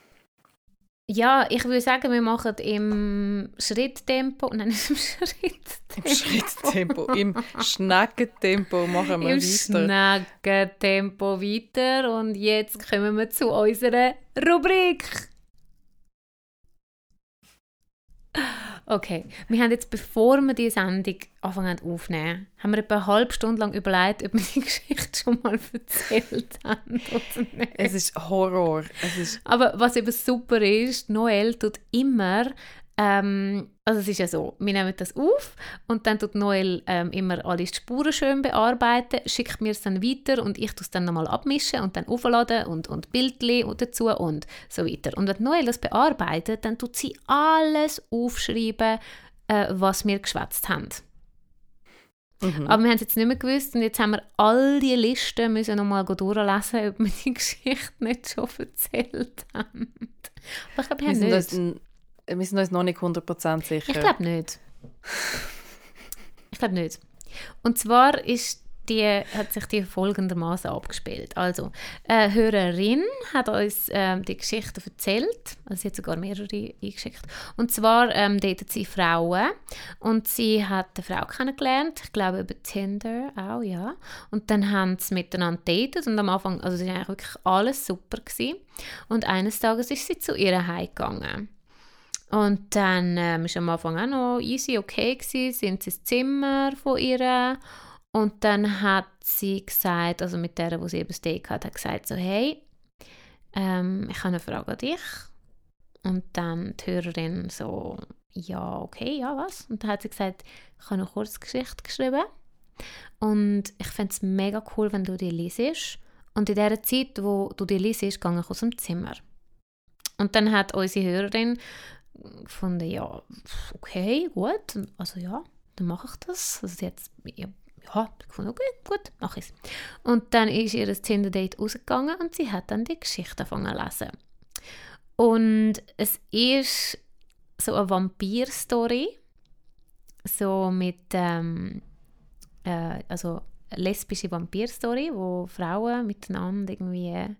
Ja, ich würde sagen, wir machen im Schritttempo, nein, nicht im Schritttempo. Im Schritttempo, im Schneckentempo machen wir Im weiter. Schneckentempo weiter und jetzt kommen wir zu unserer Rubrik. Okay, wir haben jetzt, bevor wir die Sendung anfangen aufzunehmen, haben wir etwa eine halbe Stunde lang überlegt, ob wir die Geschichte schon mal erzählt haben oder nicht. Es ist Horror. Es ist Aber was eben super ist, Noel tut immer ähm, also es ist ja so, wir nehmen das auf und dann tut Noel ähm, immer alle Spuren schön bearbeiten, schickt mir es dann weiter und ich tue es dann nochmal abmischen und dann aufladen und, und Bildchen dazu und so weiter. Und wenn Noel das bearbeitet, dann tut sie alles aufschreiben, äh, was wir geschwätzt haben. Mhm. Aber wir haben es jetzt nicht mehr gewusst und jetzt haben wir all die Listen müssen nochmal durchlesen, ob wir die Geschichte nicht schon erzählt haben. Aber ich glaube, wir haben nicht. Wir sind uns noch nicht 100% sicher. Ich glaube nicht. Ich glaube nicht. Und zwar ist die, hat sich die folgendermaßen abgespielt. Also, eine Hörerin hat uns ähm, die Geschichte erzählt. Also sie hat sogar mehrere eingeschickt. Und zwar ähm, datet sie Frauen. Und sie hat eine Frau kennengelernt, ich glaube über Tinder auch, ja. Und dann haben sie miteinander datet und am Anfang, also es war eigentlich wirklich alles super. Gewesen. Und eines Tages ist sie zu ihr heimgegangen. Und dann ähm, ist am Anfang auch noch easy okay gewesen, sind sie ins Zimmer von ihr und dann hat sie gesagt, also mit der, wo sie eben das Date hat, hat gesagt so, hey, ähm, ich habe eine Frage an dich. Und dann die Hörerin so, ja, okay, ja, was? Und dann hat sie gesagt, ich habe eine Kurzgeschichte geschrieben und ich fände es mega cool, wenn du die liest. Und in der Zeit, wo du die liest, gehe ich aus dem Zimmer. Und dann hat unsere Hörerin gefunden, ja, okay, gut, also ja, dann mache ich das. Also hat ja, ja, gefunden, okay, gut, mache ich es. Und dann ist ihr das Tinder-Date rausgegangen und sie hat dann die Geschichte angefangen zu lesen. Und es ist so eine Vampir-Story, so mit, ähm, äh, also lesbische Vampir-Story, wo Frauen miteinander irgendwie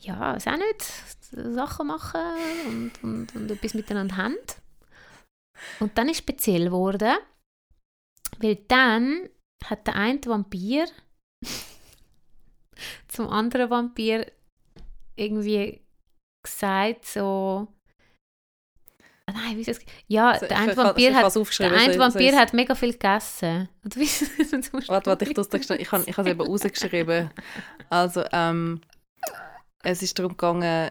ja, weiß auch nicht, Sachen machen und, und, und etwas miteinander haben. Und dann ist speziell geworden, weil dann hat der eine Vampir zum anderen Vampir irgendwie gesagt so Ah, Nein, wie ist das? Ja, Also, der eine Vampir, hat, der soll- soll Vampir hat mega viel gegessen. Oder wie? Warte, warte, ich es Ich ich habe es eben rausgeschrieben. Also, ähm, es ist darum gegangen,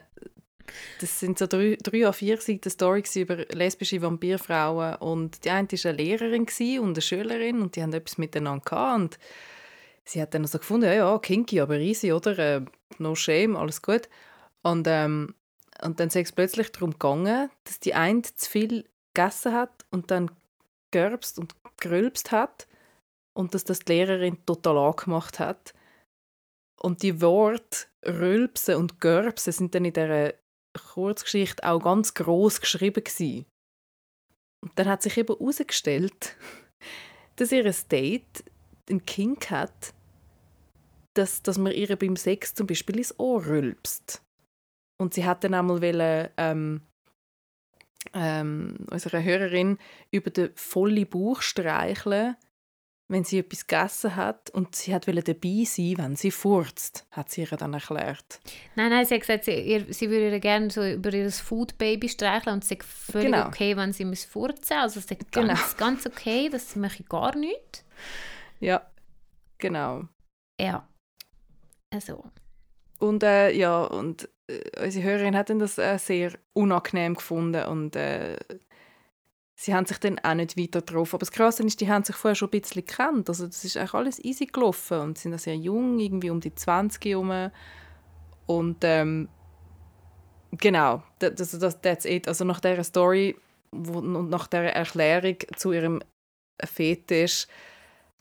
das sind so drei, an vier Seiten Story über lesbische Vampirfrauen und die eine war eine Lehrerin und eine Schülerin und die haben etwas miteinander gehabt und sie hat dann so gefunden, ja, ja, kinky, aber easy, oder? Äh, no shame, alles gut. Und, ähm, und dann ist es plötzlich darum gegangen, dass die eine zu viel gegessen hat und dann gerbst und gerülpst hat und dass das die Lehrerin total angemacht hat. Und die Worte Rülpsen und Görbsen sind dann in dieser Kurzgeschichte auch ganz groß geschrieben gewesen. Und dann hat sich eben herausgestellt, dass ihr Date einen Kink hat, dass, dass man ihr beim Sex zum Beispiel ins Ohr rülpst. Und sie hat dann einmal wollen, ähm, ähm, unserer Hörerin über den vollen Bauch streicheln, wenn sie etwas gegessen hat und sie hat dabei sein, wenn sie furzt, hat sie ihr dann erklärt. Nein, nein, sie hat gesagt, sie, sie würde ihr gerne so über ihr Food Baby streicheln und es sei völlig Genau. okay, wenn sie muss furzen. Also es ist Genau. ganz, ganz okay, das mache ich gar nicht. Ja, genau. Ja. Also, Und äh, ja, und äh, unsere Hörerin hat dann das äh, sehr unangenehm gefunden und äh, sie haben sich dann auch nicht weiter getroffen. Aber das Krasse ist, die haben sich vorher schon ein bisschen gekannt. Also das ist eigentlich alles easy gelaufen und sie sind sehr jung, irgendwie um die 20 herum. Und ähm, genau, das, das, that's it. Also nach dieser Story und nach dieser Erklärung zu ihrem Fetisch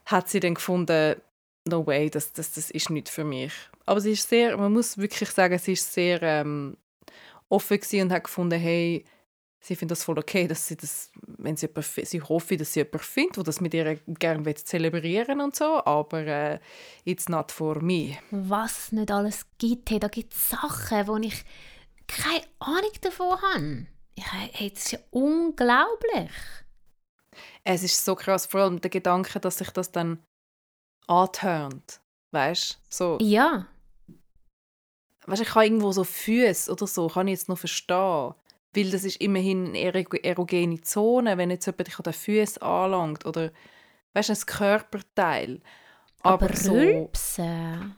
hat sie dann gefunden, no way, das, das, das ist nicht für mich. Aber sie ist sehr, man muss wirklich sagen, sie ist sehr ähm, offen und hat gefunden, hey, sie findet das voll okay, dass sie das, wenn sie jemand, sie hoffe, dass sie jemanden findet, der das mit ihr gerne zelebrieren und so, aber äh, it's not for me. was es nicht alles gibt, hey, da gibt es Sachen, wo ich keine Ahnung davon habe. Ich, hey, das ist ja unglaublich. Es ist so krass, vor allem der Gedanke, dass sich das dann antönt, weißt so, Ja, weißt, ich kann irgendwo so Füße oder so, kann ich jetzt noch verstehen. Weil das ist immerhin eine ero- erogene Zone, wenn jetzt jemand dich an den Füßen anlangt oder weißt, ein Körperteil. aber, Aber, so, Rülpsen.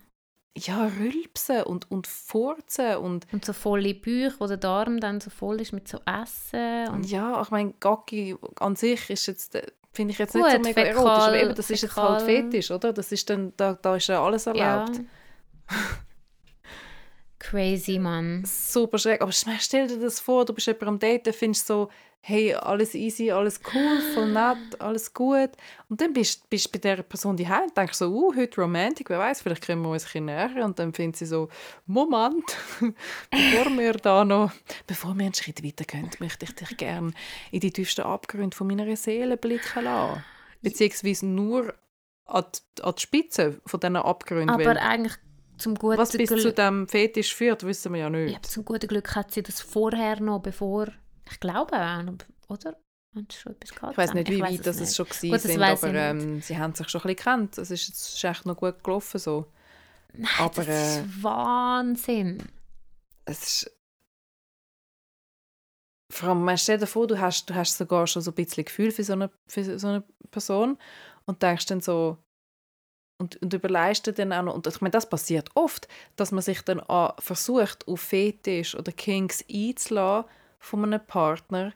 ja, rülpsen und, und furzen und Und so volle Bücher, wo der Darm dann so voll ist mit so Essen. Und ja, ich meine, Gacki an sich ist jetzt, äh, finde ich jetzt Gut, nicht so mega fäkal- erotisch, aber eben, das ist jetzt halt fäkal- Fetisch, oder? Das ist dann, da, da ist ja alles ja. Crazy, Mann. Super schräg, aber stell dir das vor, du bist jemand am Daten, findest so, hey, alles easy, alles cool, voll nett, alles gut und dann bist du bei dieser Person die und denkst so, uh, heute Romantik, wer weiß, vielleicht kommen wir uns ein bisschen näher und dann findet sie so, Moment, bevor wir da noch, bevor wir einen Schritt weiter gehen, möchte ich dich gerne in die tiefsten Abgründe von meiner Seele blicken lassen. Beziehungsweise nur an die, an die Spitze von diesen Abgründen. Aber eigentlich zum guten was bis zu Glück. dem Fetisch führt, wissen wir ja nicht. Ja, zum guten Glück hat sie das vorher noch, bevor. Ich glaube oder? Ich weiß nicht, wie weit das es schon das sind, aber ähm, sie haben sich schon ein bisschen gekannt. Es ist, es ist echt noch gut gelaufen so. Nein, aber, das äh, ist Wahnsinn. Es ist vor allem, man stell dir vor, du hast, du hast sogar schon so ein bisschen Gefühl für so eine, für so eine Person und denkst dann so und, und überlegst dir dann auch noch, und ich meine, das passiert oft, dass man sich dann an, versucht, auf Fetisch oder Kinks einzulassen von einem Partner,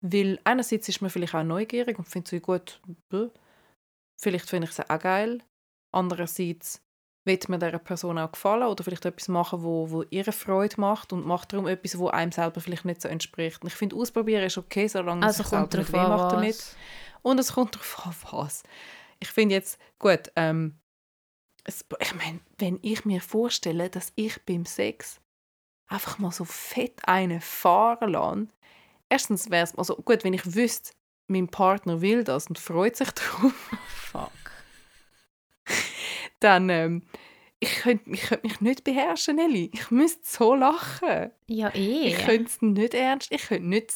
weil einerseits ist man vielleicht auch neugierig und findet so gut, vielleicht finde ich es auch geil, andererseits will man dieser Person auch gefallen oder vielleicht etwas machen, wo, wo ihre Freude macht und macht darum etwas, wo einem selber vielleicht nicht so entspricht. Und ich finde, ausprobieren ist okay, solange Also es kommt selber drauf an, macht damit. Und es kommt darauf an, was. Ich finde jetzt, gut, ähm, es, ich meine, wenn ich mir vorstelle, dass ich beim Sex einfach mal so fett einen fahren lasse, erstens wäre es, also gut, wenn ich wüsste, mein Partner will das und freut sich darauf, Fuck. dann ähm, ich könnte ich könnt mich nicht beherrschen, Nelly. Ich müsste so lachen. Ja, eh. Ich könnte es nicht ernst, ich könnte nicht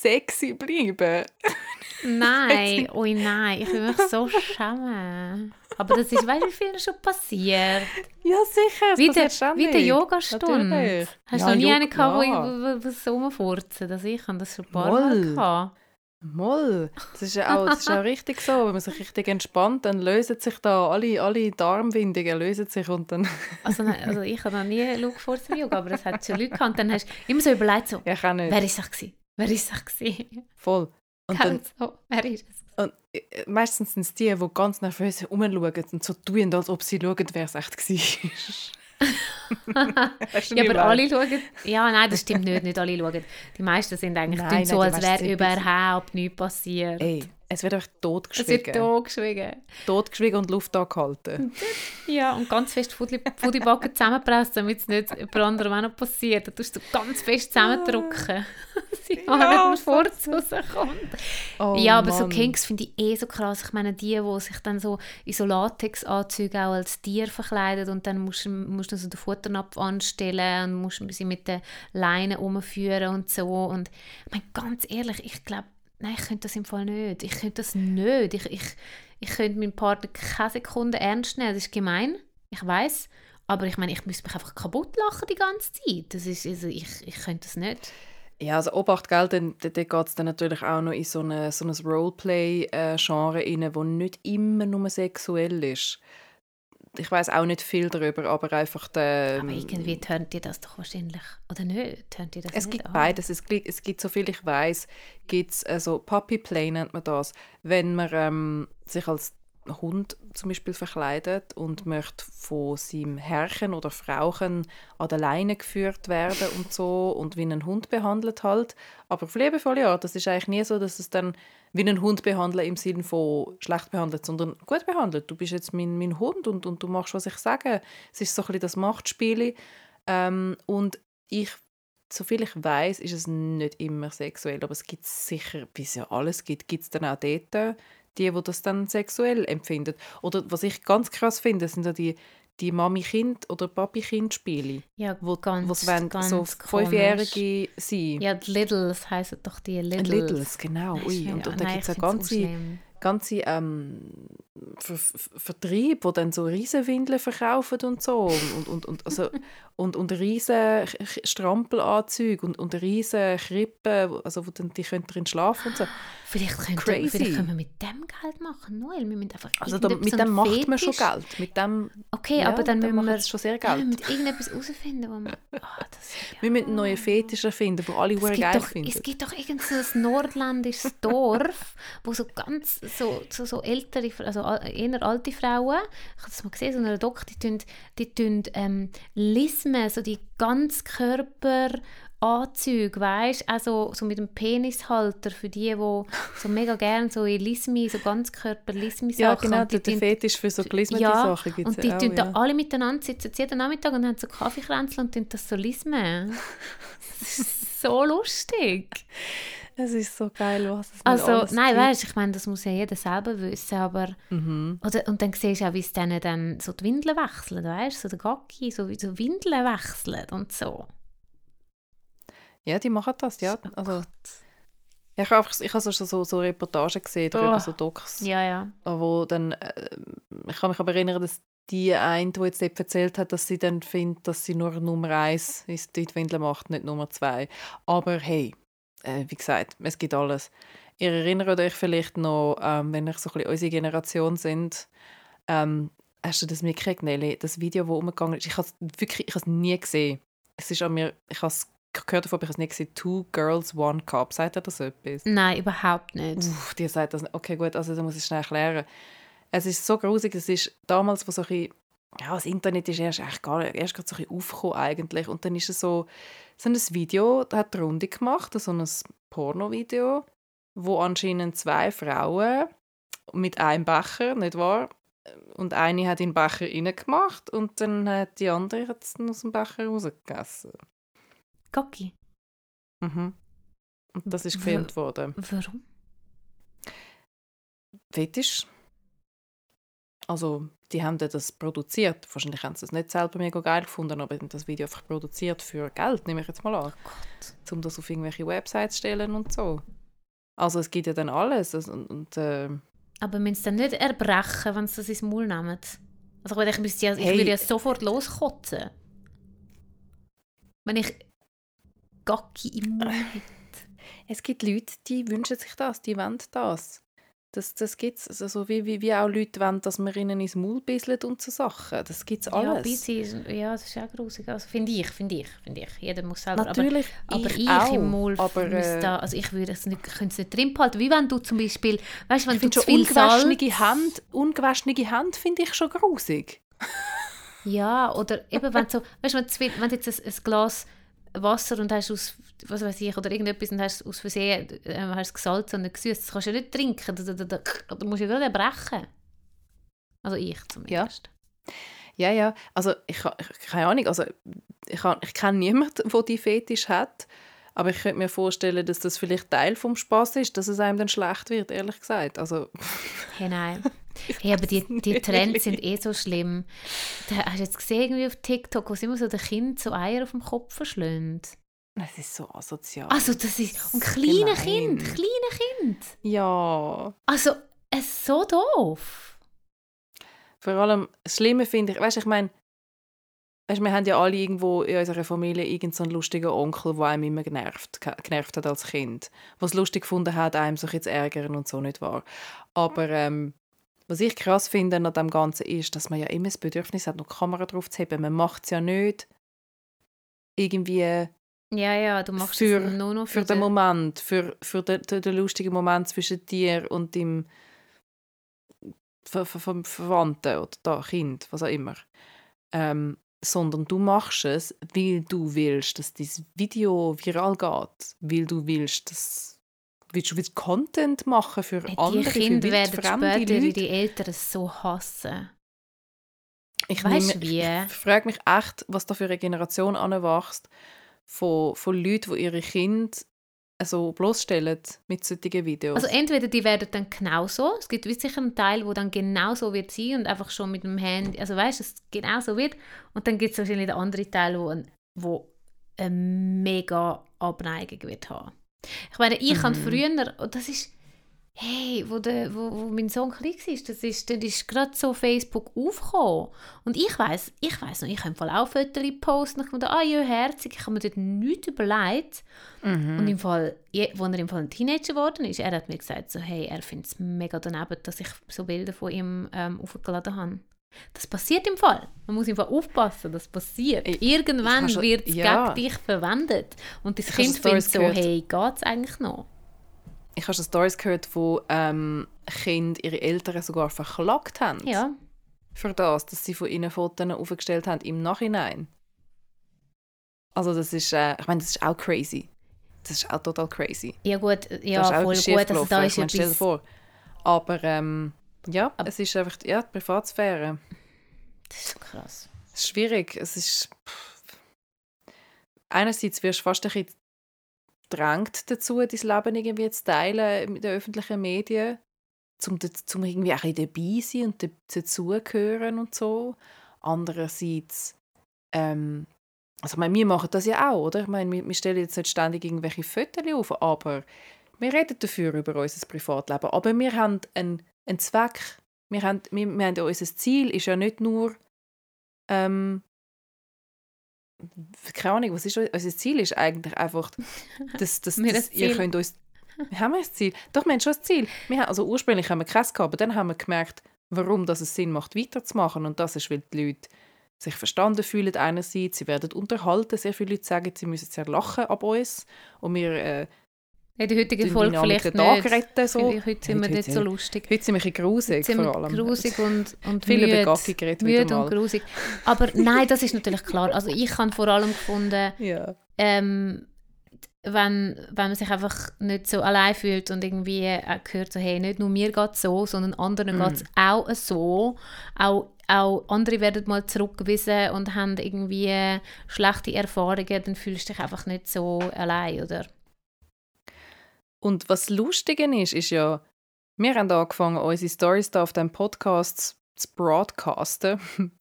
sexy bleiben. Nein, ui nein, ich will mich so schämen. Aber das ist, weißt du, wie viel schon passiert? Ja, sicher, es Wie der, ständig. wie der Yogastunde. Hast du Ja, noch nie einen gehabt, ja. wo, wo so rumfurzen? Das ich habe das schon ein paar Mal Moll. gehabt. Moll, das ist ja auch, das ist auch richtig so. Wenn man sich richtig entspannt, dann lösen sich da alle, alle Darmwindungen lösen sich und dann... Also, nein, also ich habe noch nie Lugfurzen Yoga, aber es hat schon Leute gehabt. Und dann hast du immer so überlegt, so, Ja, ich wer ist es gewesen? Wer ist es gewesen? Voll. Und dann, Ganz so, wer ist es? und äh, meistens sind es die, die ganz nervös rumschauen und so tun, als ob sie schauen, wer es echt war. Ja, aber alle schauen. Ja, nein, das stimmt nicht. Nicht alle schauen. Die meisten sind eigentlich Nein, nein, so, als wäre überhaupt nichts passiert. Ey, es wird einfach es wird totgeschwiegen. totgeschwiegen. Totgeschwiegen und Luft angehalten. Ja, und ganz fest Fudi- Fudibacken zusammenpressen, damit es nicht jemand anderem auch noch passiert. Da tust du ganz fest zusammendrücken. Sie Ja, so mehr fort rauskommt. Oh, ja, aber so Mann. Kinks finde ich eh so krass. Ich meine, die, die sich dann so in so Latexanzüge auch als Tier verkleiden und dann musst, du- musst du so den Futternapf anstellen und musst sie mit den Leinen umführen und so. Und ich meine, ganz ehrlich, ich glaube, nein, ich könnte das im Fall nicht. Ich könnte das nicht. Ich, ich, ich könnte meinen Partner keine Sekunde ernst nehmen. Das ist gemein, ich weiß. Aber ich meine, ich müsste mich einfach kaputt lachen die ganze Zeit. Das ist, also ich, ich könnte das nicht. Ja, also Obacht, gell, dann, dann, dann geht es dann natürlich auch noch in so, eine, so ein Roleplay-Genre rein, wo nicht immer nur sexuell ist. Ich weiß auch nicht viel darüber, aber einfach der... Aber irgendwie tönt ihr das doch wahrscheinlich. Oder nicht? Tönt ihr das Es gibt an? beides. Es gibt, es gibt, so viel ich weiß, gibt es also Puppy Play nennt man das, wenn man ähm, sich als Hund zum Beispiel verkleidet und möchte von seinem Herrchen oder Frauchen an der Leine geführt werden und so und wie ein Hund behandelt halt. Aber auf liebevolle Art. Das ist eigentlich nie so, dass es dann wie einen Hund behandeln im Sinne von schlecht behandelt, sondern gut behandelt. Du bist jetzt mein, mein Hund und, und du machst, was ich sage. Es ist so ein bisschen das Machtspiel. Ähm, und ich soviel ich weiß, ist es nicht immer sexuell, aber es gibt sicher, wie es ja alles gibt, gibt es dann auch dort die, die das dann sexuell empfinden. Oder was ich ganz krass finde, sind ja die, die Mami-Kind- oder Papi-Kind-Spiele, Ja, wo, ganz, wo es wollen ganz so. Fünfjährige sein. Ja, die Littles heißen doch die Littles. Littles, genau. Ui. Und, und da gibt es find's ganze. Ganze ähm, Ver Ver Vertrieb, wo dann so Riesenwindeln verkaufen und so und, und, und, also, und, und riesen Strampelanzüge und, und riesen Krippen, also wo dann die können drin schlafen und so. Vielleicht, könnte, Crazy. vielleicht können wir mit dem Geld machen, Noel. Wir müssen einfach Also da, mit dem macht man schon Fetisch- Geld. Mit dem, Okay, ja, aber dann dem müssen wir, schon sehr ja, wir Geld. müssen irgendetwas herausfinden, wo wir... Ah, das wäre Wir müssen einen neuen Fetisch erfinden, den alle geil doch, finden. es gibt doch irgend so ein nordländisches Dorf, wo so ganz so, so, so ältere, also al- eher alte Frauen, ich habe das mal gesehen, so eine Doc, die tun, die tun ähm, Lismen, so die Ganzkörperanzüge, weißt also so mit dem Penishalter für die, die so mega gerne so in Lismi, so Ganzkörper-Lismi-Sachen ja, genau, und die der tun- Fetisch für so gelismete ja, Sachen gibt und die auch. tun Ja. da alle miteinander sitzen jeden Nachmittag und haben so Kaffeekränzchen und tun das so lismen. Das ist so lustig. Es ist so geil, was es Also, alles nein, weißt ich meine, das muss ja jeder selber wissen, aber... Mhm. Oder, und dann siehst du auch, wie es denen dann so die Windeln wechseln, weißt du, so der Gacki, so wie so Windeln wechseln und so. Ja, die machen das, ja. Oh Also, Gott. ja, ich habe einfach- ich habe so, so, so Reportagen gesehen, darüber, Oh. so Docs, Ja, ja. wo dann, äh, ich kann mich aber erinnern, dass die eine, die jetzt dort erzählt hat, dass sie dann findet, dass sie nur Nummer eins ist, die die Windel macht, nicht Nummer zwei. Aber hey, äh, wie gesagt, es gibt alles. Ihr erinnert euch vielleicht noch, ähm, wenn ich so ein bisschen unsere Generation sind, ähm, hast du das mitgekriegt, Nelly? Das Video, das umgegangen ist, ich habe es wirklich, ich habe es nie gesehen. Es ist an mir, ich habe es gehört davon, aber ich habe es nie gesehen. Two Girls, One Cup. Sagt er das etwas? Nein, überhaupt nicht. Uff, die sagt das. Okay, gut, also da muss ich schnell erklären. Es ist so grusig, es ist damals, wo so ein bisschen, ja, das Internet ist erst, echt gar, erst gerade so ein bisschen aufgekommen eigentlich. Und dann ist es so, so ein Video, das hat die Runde gemacht, so ein Porno-Video, wo anscheinend zwei Frauen mit einem Becher, nicht wahr? Und eine hat in den Becher reingemacht und dann hat die andere hat's aus dem Becher rausgegessen. Gacki. Mhm. Und das ist W- gefilmt worden. Warum? Fetisch. Also, die haben dann das produziert. Wahrscheinlich haben sie es nicht selber mega geil gefunden, aber das Video einfach produziert für Geld, nehme ich jetzt mal an. Gott. Um das auf irgendwelche Websites zu stellen und so. Also, es gibt ja dann alles. Also, Und, und, äh, Aber müssen sie dann nicht erbrechen, wenn sie das ins Maul nehmen? Also ich, müsste ja, ich Hey. würde ja sofort loskotzen. Wenn ich Gacki im Mund hätte. es gibt Leute, die wünschen sich das, die wollen das. Das, das gibt es. Also, so wie, wie, wie auch Leute wollen, dass man ihnen ins Maul bisselt und so Sachen. Das gibt es Ja, alles. bisschen, ist- ja, das ist auch grusig. Also finde ich, finde ich, finde ich. Jeder muss selber. Natürlich, aber, aber ich, auch, im Maul aber, äh, da, also ich würde es nicht, könnte es nicht drin behalten. Wie wenn du zum Beispiel, weißt du, wenn Ich du zu schon viel Salz... ungewaschene Hand, ungewaschene Hand finde ich schon grusig. Ja, oder eben wenn du so, weißt du, wenn du jetzt ein, ein Glas Wasser und hast aus, was weiß ich, oder irgendetwas und hast aus Versehen äh, hast gesalzen und nicht gesüßt, das kannst du ja nicht trinken, da, da, da, da, da musst du ja gerade erbrechen. Also ich zumindest. Ja, ja. Also ich, ich keine Ahnung. Also ich, ich kenne niemanden, der die Fetisch hat. Aber ich könnte mir vorstellen, dass das vielleicht Teil vom Spaß ist, dass es einem dann schlecht wird, ehrlich gesagt. Also Hey, nein. Hey, aber die, die Trends sind eh so schlimm. Da, hast du jetzt gesehen, irgendwie auf TikTok, wo immer so den Kind so Eier auf dem Kopf verschlönt? Es ist so asozial. Also das ist... Und kleine. Kind, kleine Kind. ja. Also, es ist so doof. Vor allem, das Schlimme finde ich, weißt du, ich meine, weißt, wir haben ja alle irgendwo in unserer Familie irgendeinen so einen lustigen Onkel, der einem immer genervt, genervt hat als Kind. Was lustig gefunden hat, einem sich jetzt ärgern und so nicht wahr. Aber ähm, was ich krass finde an dem Ganzen ist, dass man ja immer das Bedürfnis hat, noch Kamera drauf zu haben. Man macht es ja nicht irgendwie Ja, ja, du machst für, es nur noch für für, den den- Moment, für, für den, den, den lustigen Moment zwischen dir und dem Ver Ver Ver Verwandten oder da, Kind, was auch immer. Ähm, sondern du machst es, weil du willst, dass dieses Video viral geht, weil du willst, dass willst, du willst Content machen für Hey, andere, Die Kinder für werden wildfremde später Leute. die Eltern so hassen. Ich, Weisst nehme- wie? ich frage mich echt, was da für eine Generation anwächst von, von Leuten, die ihre Kinder so bloßstellen mit solchen Videos. Also entweder die werden dann genauso, es gibt sicher einen Teil, wo dann genauso wird sein und einfach schon mit dem Handy, also weißt du, es genauso wird und dann gibt es wahrscheinlich den anderen Teil, wo, ein- wo eine mega Abneigung wird haben. Ich meine, ich Mhm. habe früher, und das ist, hey, wo, der, wo, wo mein Sohn klein war, das ist, ist gerade so Facebook aufgekommen. Und ich weiß ich weiss noch, ich habe im Fall auch Fotos posten und ich dachte, ah ja, herzig, ich habe mir dort nichts überlegt. Mhm. Und im Fall, als er im Fall ein Teenager geworden ist, er hat mir gesagt, so, hey, er findet es mega daneben, dass ich so Bilder von ihm ähm, aufgeladen habe. Das passiert im Fall. Man muss im Fall aufpassen, das passiert. Irgendwann wird es ja. gegen dich verwendet. Und das Ich Kind findet so, gehört. hey, geht es eigentlich noch? Ich habe schon Stories gehört, wo ähm, Kinder ihre Eltern sogar verklagt haben. Ja. Für das, dass sie von ihnen Fotos aufgestellt haben im Nachhinein. Also das ist, äh, ich meine, das ist auch crazy. Das ist auch total crazy. Ja gut, ja, das ist voll gut. Schiefgelaufen. da ich ist meine, stell dir vor. Aber ähm, ja, Aber- es ist einfach ja, die Privatsphäre. Das ist so krass. Es ist schwierig. Es ist... pff. Einerseits wirst du fast ein bisschen drängt dazu, dein Leben irgendwie zu teilen mit den öffentlichen Medien, um, um irgendwie auch dabei sein und da- dazugehören und so. Andererseits, ähm, also ich meine, wir machen das ja auch, oder? Ich meine, wir, wir stellen jetzt nicht ständig irgendwelche Fotos auf, aber wir reden dafür über unser Privatleben. Aber wir haben einen, einen Zweck. Wir haben, wir, wir haben unser Ziel ist ja nicht nur ähm, keine Ahnung, was ist unser Ziel ist eigentlich einfach, dass, dass, Wir dass ihr Ziel. könnt uns haben wir ein Ziel? Doch, wir haben schon ein Ziel. Wir haben, also ursprünglich haben wir keins gehabt, aber dann haben wir gemerkt, warum dass es Sinn macht, weiterzumachen. Und das ist, weil die Leute sich verstanden fühlen einerseits, sie werden unterhalten. Sehr viele Leute sagen, sie müssen sehr lachen ab uns. Und wir äh, In der heutigen Folge vielleicht den Tag nicht. retten. So. Vielleicht Heute sind wir Heute- nicht so lustig. Heute sind wir ein bisschen grusig, Heute vor allem. grusig und, und Viele müde. Begabung geredet wieder Müde und grusig. Aber nein, das ist natürlich klar. Also ich habe vor allem gefunden, Ja. ähm, wenn, wenn man sich einfach nicht so allein fühlt und irgendwie auch gehört, so, hey, nicht nur mir geht es so, sondern anderen Mhm. geht es auch so. Auch, auch andere werden mal zurückgewiesen und haben irgendwie schlechte Erfahrungen, dann fühlst du dich einfach nicht so allein, oder? Und was lustig ist, ist ja, wir haben angefangen, unsere Stories da auf dem Podcast zu broadcasten.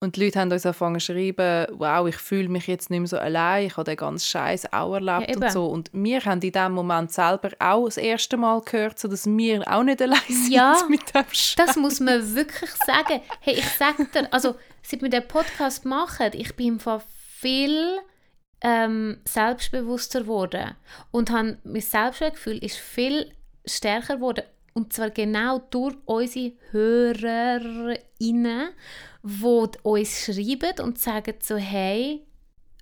Und die Leute haben uns angefangen zu schreiben, wow, ich fühle mich jetzt nicht mehr so allein, ich habe den ganzen Scheiß auch erlebt Ja, und so. Und wir haben in dem Moment selber auch das erste Mal gehört, so dass wir auch nicht allein sind Ja. mit dem Scheiß. Das muss man wirklich sagen. Hey, ich sage dir, also seit wir den Podcast machen, ich bin Fall viel ähm, selbstbewusster geworden und han, mein Selbstwertgefühl ist viel stärker geworden und zwar genau durch unsere HörerInnen, die uns schreiben und sagen so, hey,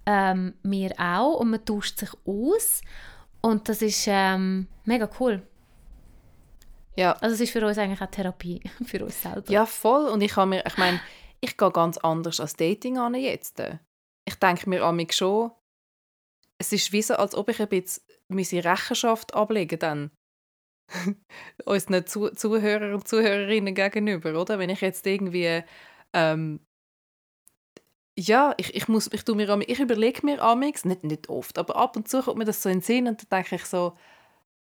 ähm, mir auch und man tauscht sich aus und das ist ähm, mega cool. Ja, Also es ist für uns eigentlich auch Therapie, für uns selber. Ja, voll. Und ich habe mir, ich meine, ich gehe ganz anders als Dating an jetzt. Ich denke mir an mich schon, es ist wie so, als ob ich ein bisschen meine Rechenschaft ablegen dann unseren Zu Zuhörer und Zuhörerinnen gegenüber, oder? Wenn ich jetzt irgendwie ähm, ja, ich, ich muss, ich tue mir, ich überlege mir amix, nicht, nicht oft, aber ab und zu kommt mir das so in den Sinn und dann denke ich so,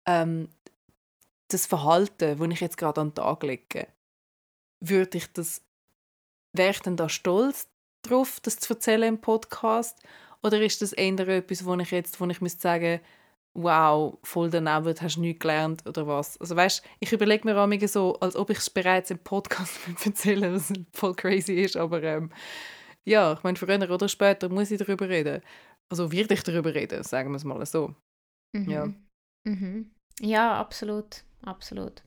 ähm, das Verhalten, das ich jetzt gerade an den Tag lege, würde ich das, wäre ich denn da stolz drauf, das zu erzählen im Podcast? Oder ist das eher etwas, wo ich jetzt, wo ich müsste sagen, wow, voll daneben, hast du nichts gelernt oder was? Also weißt, ich überlege mir manchmal so, als ob ich es bereits im Podcast erzählen was voll crazy ist, aber ähm, ja, ich meine, früher oder später muss ich darüber reden. Also werde ich darüber reden, sagen wir es mal so. Mhm. Ja. Mhm. Ja, absolut. Absolut.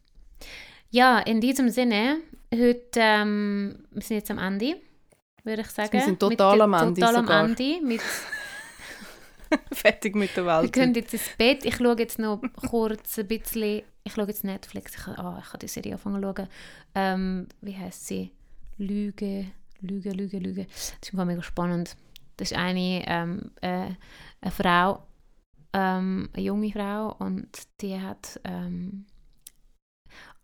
Ja, in diesem Sinne, heute, ähm, wir sind jetzt am Ende, würde ich sagen. Wir sind total am Ende Total am sogar. Ende. Mit, Fertig mit der wir Welt. gehen jetzt ins Bett. Ich schaue jetzt noch kurz ein bisschen, ich schaue jetzt Netflix, ich, ah, ich kann die Serie anfangen zu schauen. Ähm, wie heißt sie? Lüge, Lüge, Lüge, Lüge. Das ist mega spannend. Das ist eine, ähm, äh, eine Frau, ähm, eine junge Frau und die hat ähm,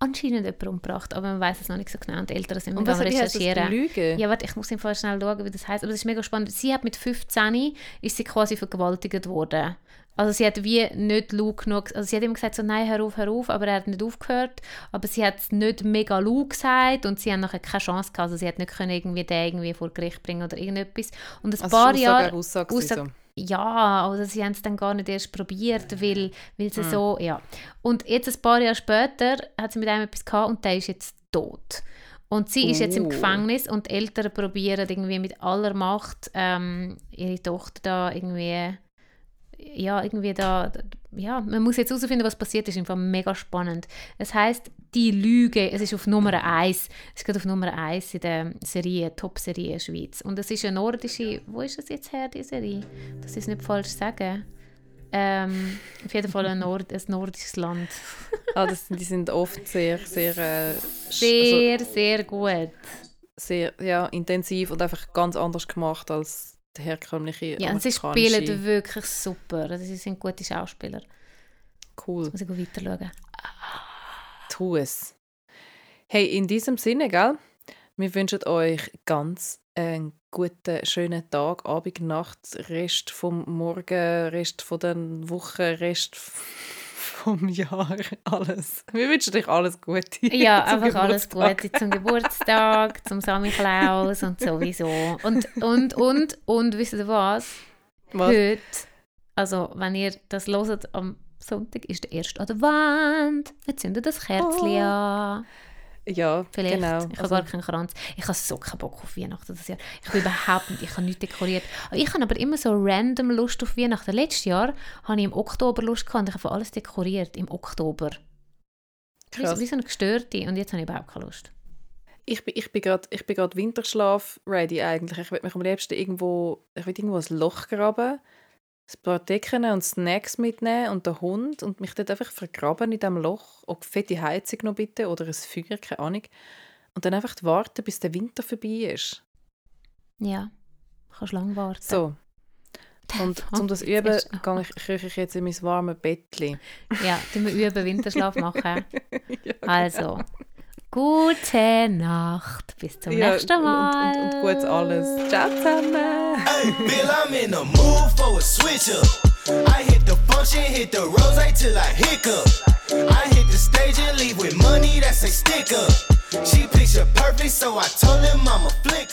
anscheinend jemanden umgebracht, aber man weiß es noch nicht so genau und die Eltern sind Und was heißt das? recherchieren. Lüge? Ja, warte, ich muss im Fall schnell schauen, wie das heißt. Aber das ist mega spannend. Sie hat mit 15 ist sie quasi vergewaltigt worden. Also sie hat wie nicht laut genug, also sie hat immer gesagt so, nein, hör auf, hör auf, aber er hat nicht aufgehört. Aber sie hat es nicht mega laut gesagt und sie haben nachher keine Chance gehabt. Also sie hat nicht können irgendwie den irgendwie vor Gericht bringen oder irgendetwas. Und ein Also paar ist Jahre... Aussage, Aussage, Aussage- gewesen, ja, oder sie haben es dann gar nicht erst probiert, weil, weil sie so, ja. Und jetzt ein paar Jahre später hat sie mit einem etwas gehabt und der ist jetzt tot. Und sie ist jetzt im Oh. Gefängnis und Eltern probieren irgendwie mit aller Macht ähm, ihre Tochter da irgendwie ja, irgendwie da, ja, man muss jetzt herausfinden, was passiert ist, einfach mega spannend. Es heißt Die Lüge, es ist auf Nummer 1, es ist gerade auf Nummer 1 in der Serie, Top-Serie Schweiz. Und es ist eine nordische, wo ist es jetzt her, die Serie? Das ist nicht falsch sagen. Ähm, auf jeden Fall ein, Nord, ein nordisches Land. Ah, das, die sind oft sehr, sehr, äh, also Sehr, sehr gut. sehr ja, intensiv und einfach ganz anders gemacht als der herkömmliche Ja, und sie spielen wirklich super. Also sie sind gute Schauspieler. Cool. Muss ich weiter schauen. Tu es. Hey, in diesem Sinne, gell? Wir wünschen euch ganz einen guten, schönen Tag, Abend, Nacht, Rest vom Morgen, Rest von der Woche, Rest vom Jahr, alles. Wir wünschen euch alles Gute. Ja, einfach alles Geburtstag. Gute zum Geburtstag, zum Samichlaus und sowieso. Und, und, und, und, wisst ihr was? Was? Heute, also wenn ihr das hört am Sonntag, ist der erste Advent. Wir zünden das Kerzchen Oh. an. Ja, Vielleicht. genau. Ich habe Also, gar keinen Kranz. Ich habe so keinen Bock auf Weihnachten das Jahr. Ich bin überhaupt nicht, ich habe nichts dekoriert. Ich habe aber immer so random Lust auf Weihnachten. Letztes Jahr hatte ich im Oktober Lust gehabt und ich habe alles dekoriert im Oktober. Krass. wie so eine Gestörte. Und jetzt habe ich überhaupt keine Lust. ich bin, ich bin gerade ich bin Winterschlaf ready eigentlich. Ich will mich am liebsten irgendwo, ich will irgendwo ein Loch graben, ein paar Decken und Snacks mitnehmen und den Hund und mich dort einfach vergraben in diesem Loch. Auch fette Heizung noch bitte oder ein Feuer, keine Ahnung. Und dann einfach warten, bis der Winter vorbei ist. Ja, kannst lang warten. So. Und um das üben, gehe ich, krieche ich jetzt in mein warmes Bettchen. Ja, tun wir üben, Winterschlaf machen. Also, gute Nacht. Bis zum Ja, nächsten und, Mal. und, und gut alles. Ciao zusammen! Hey, Bill, I'm in the mood for a switch up. I hit the function, hit the rose till I hiccup. I hit the stage and leave with money that's a stick up. She picture perfect, so I told him I'm a flick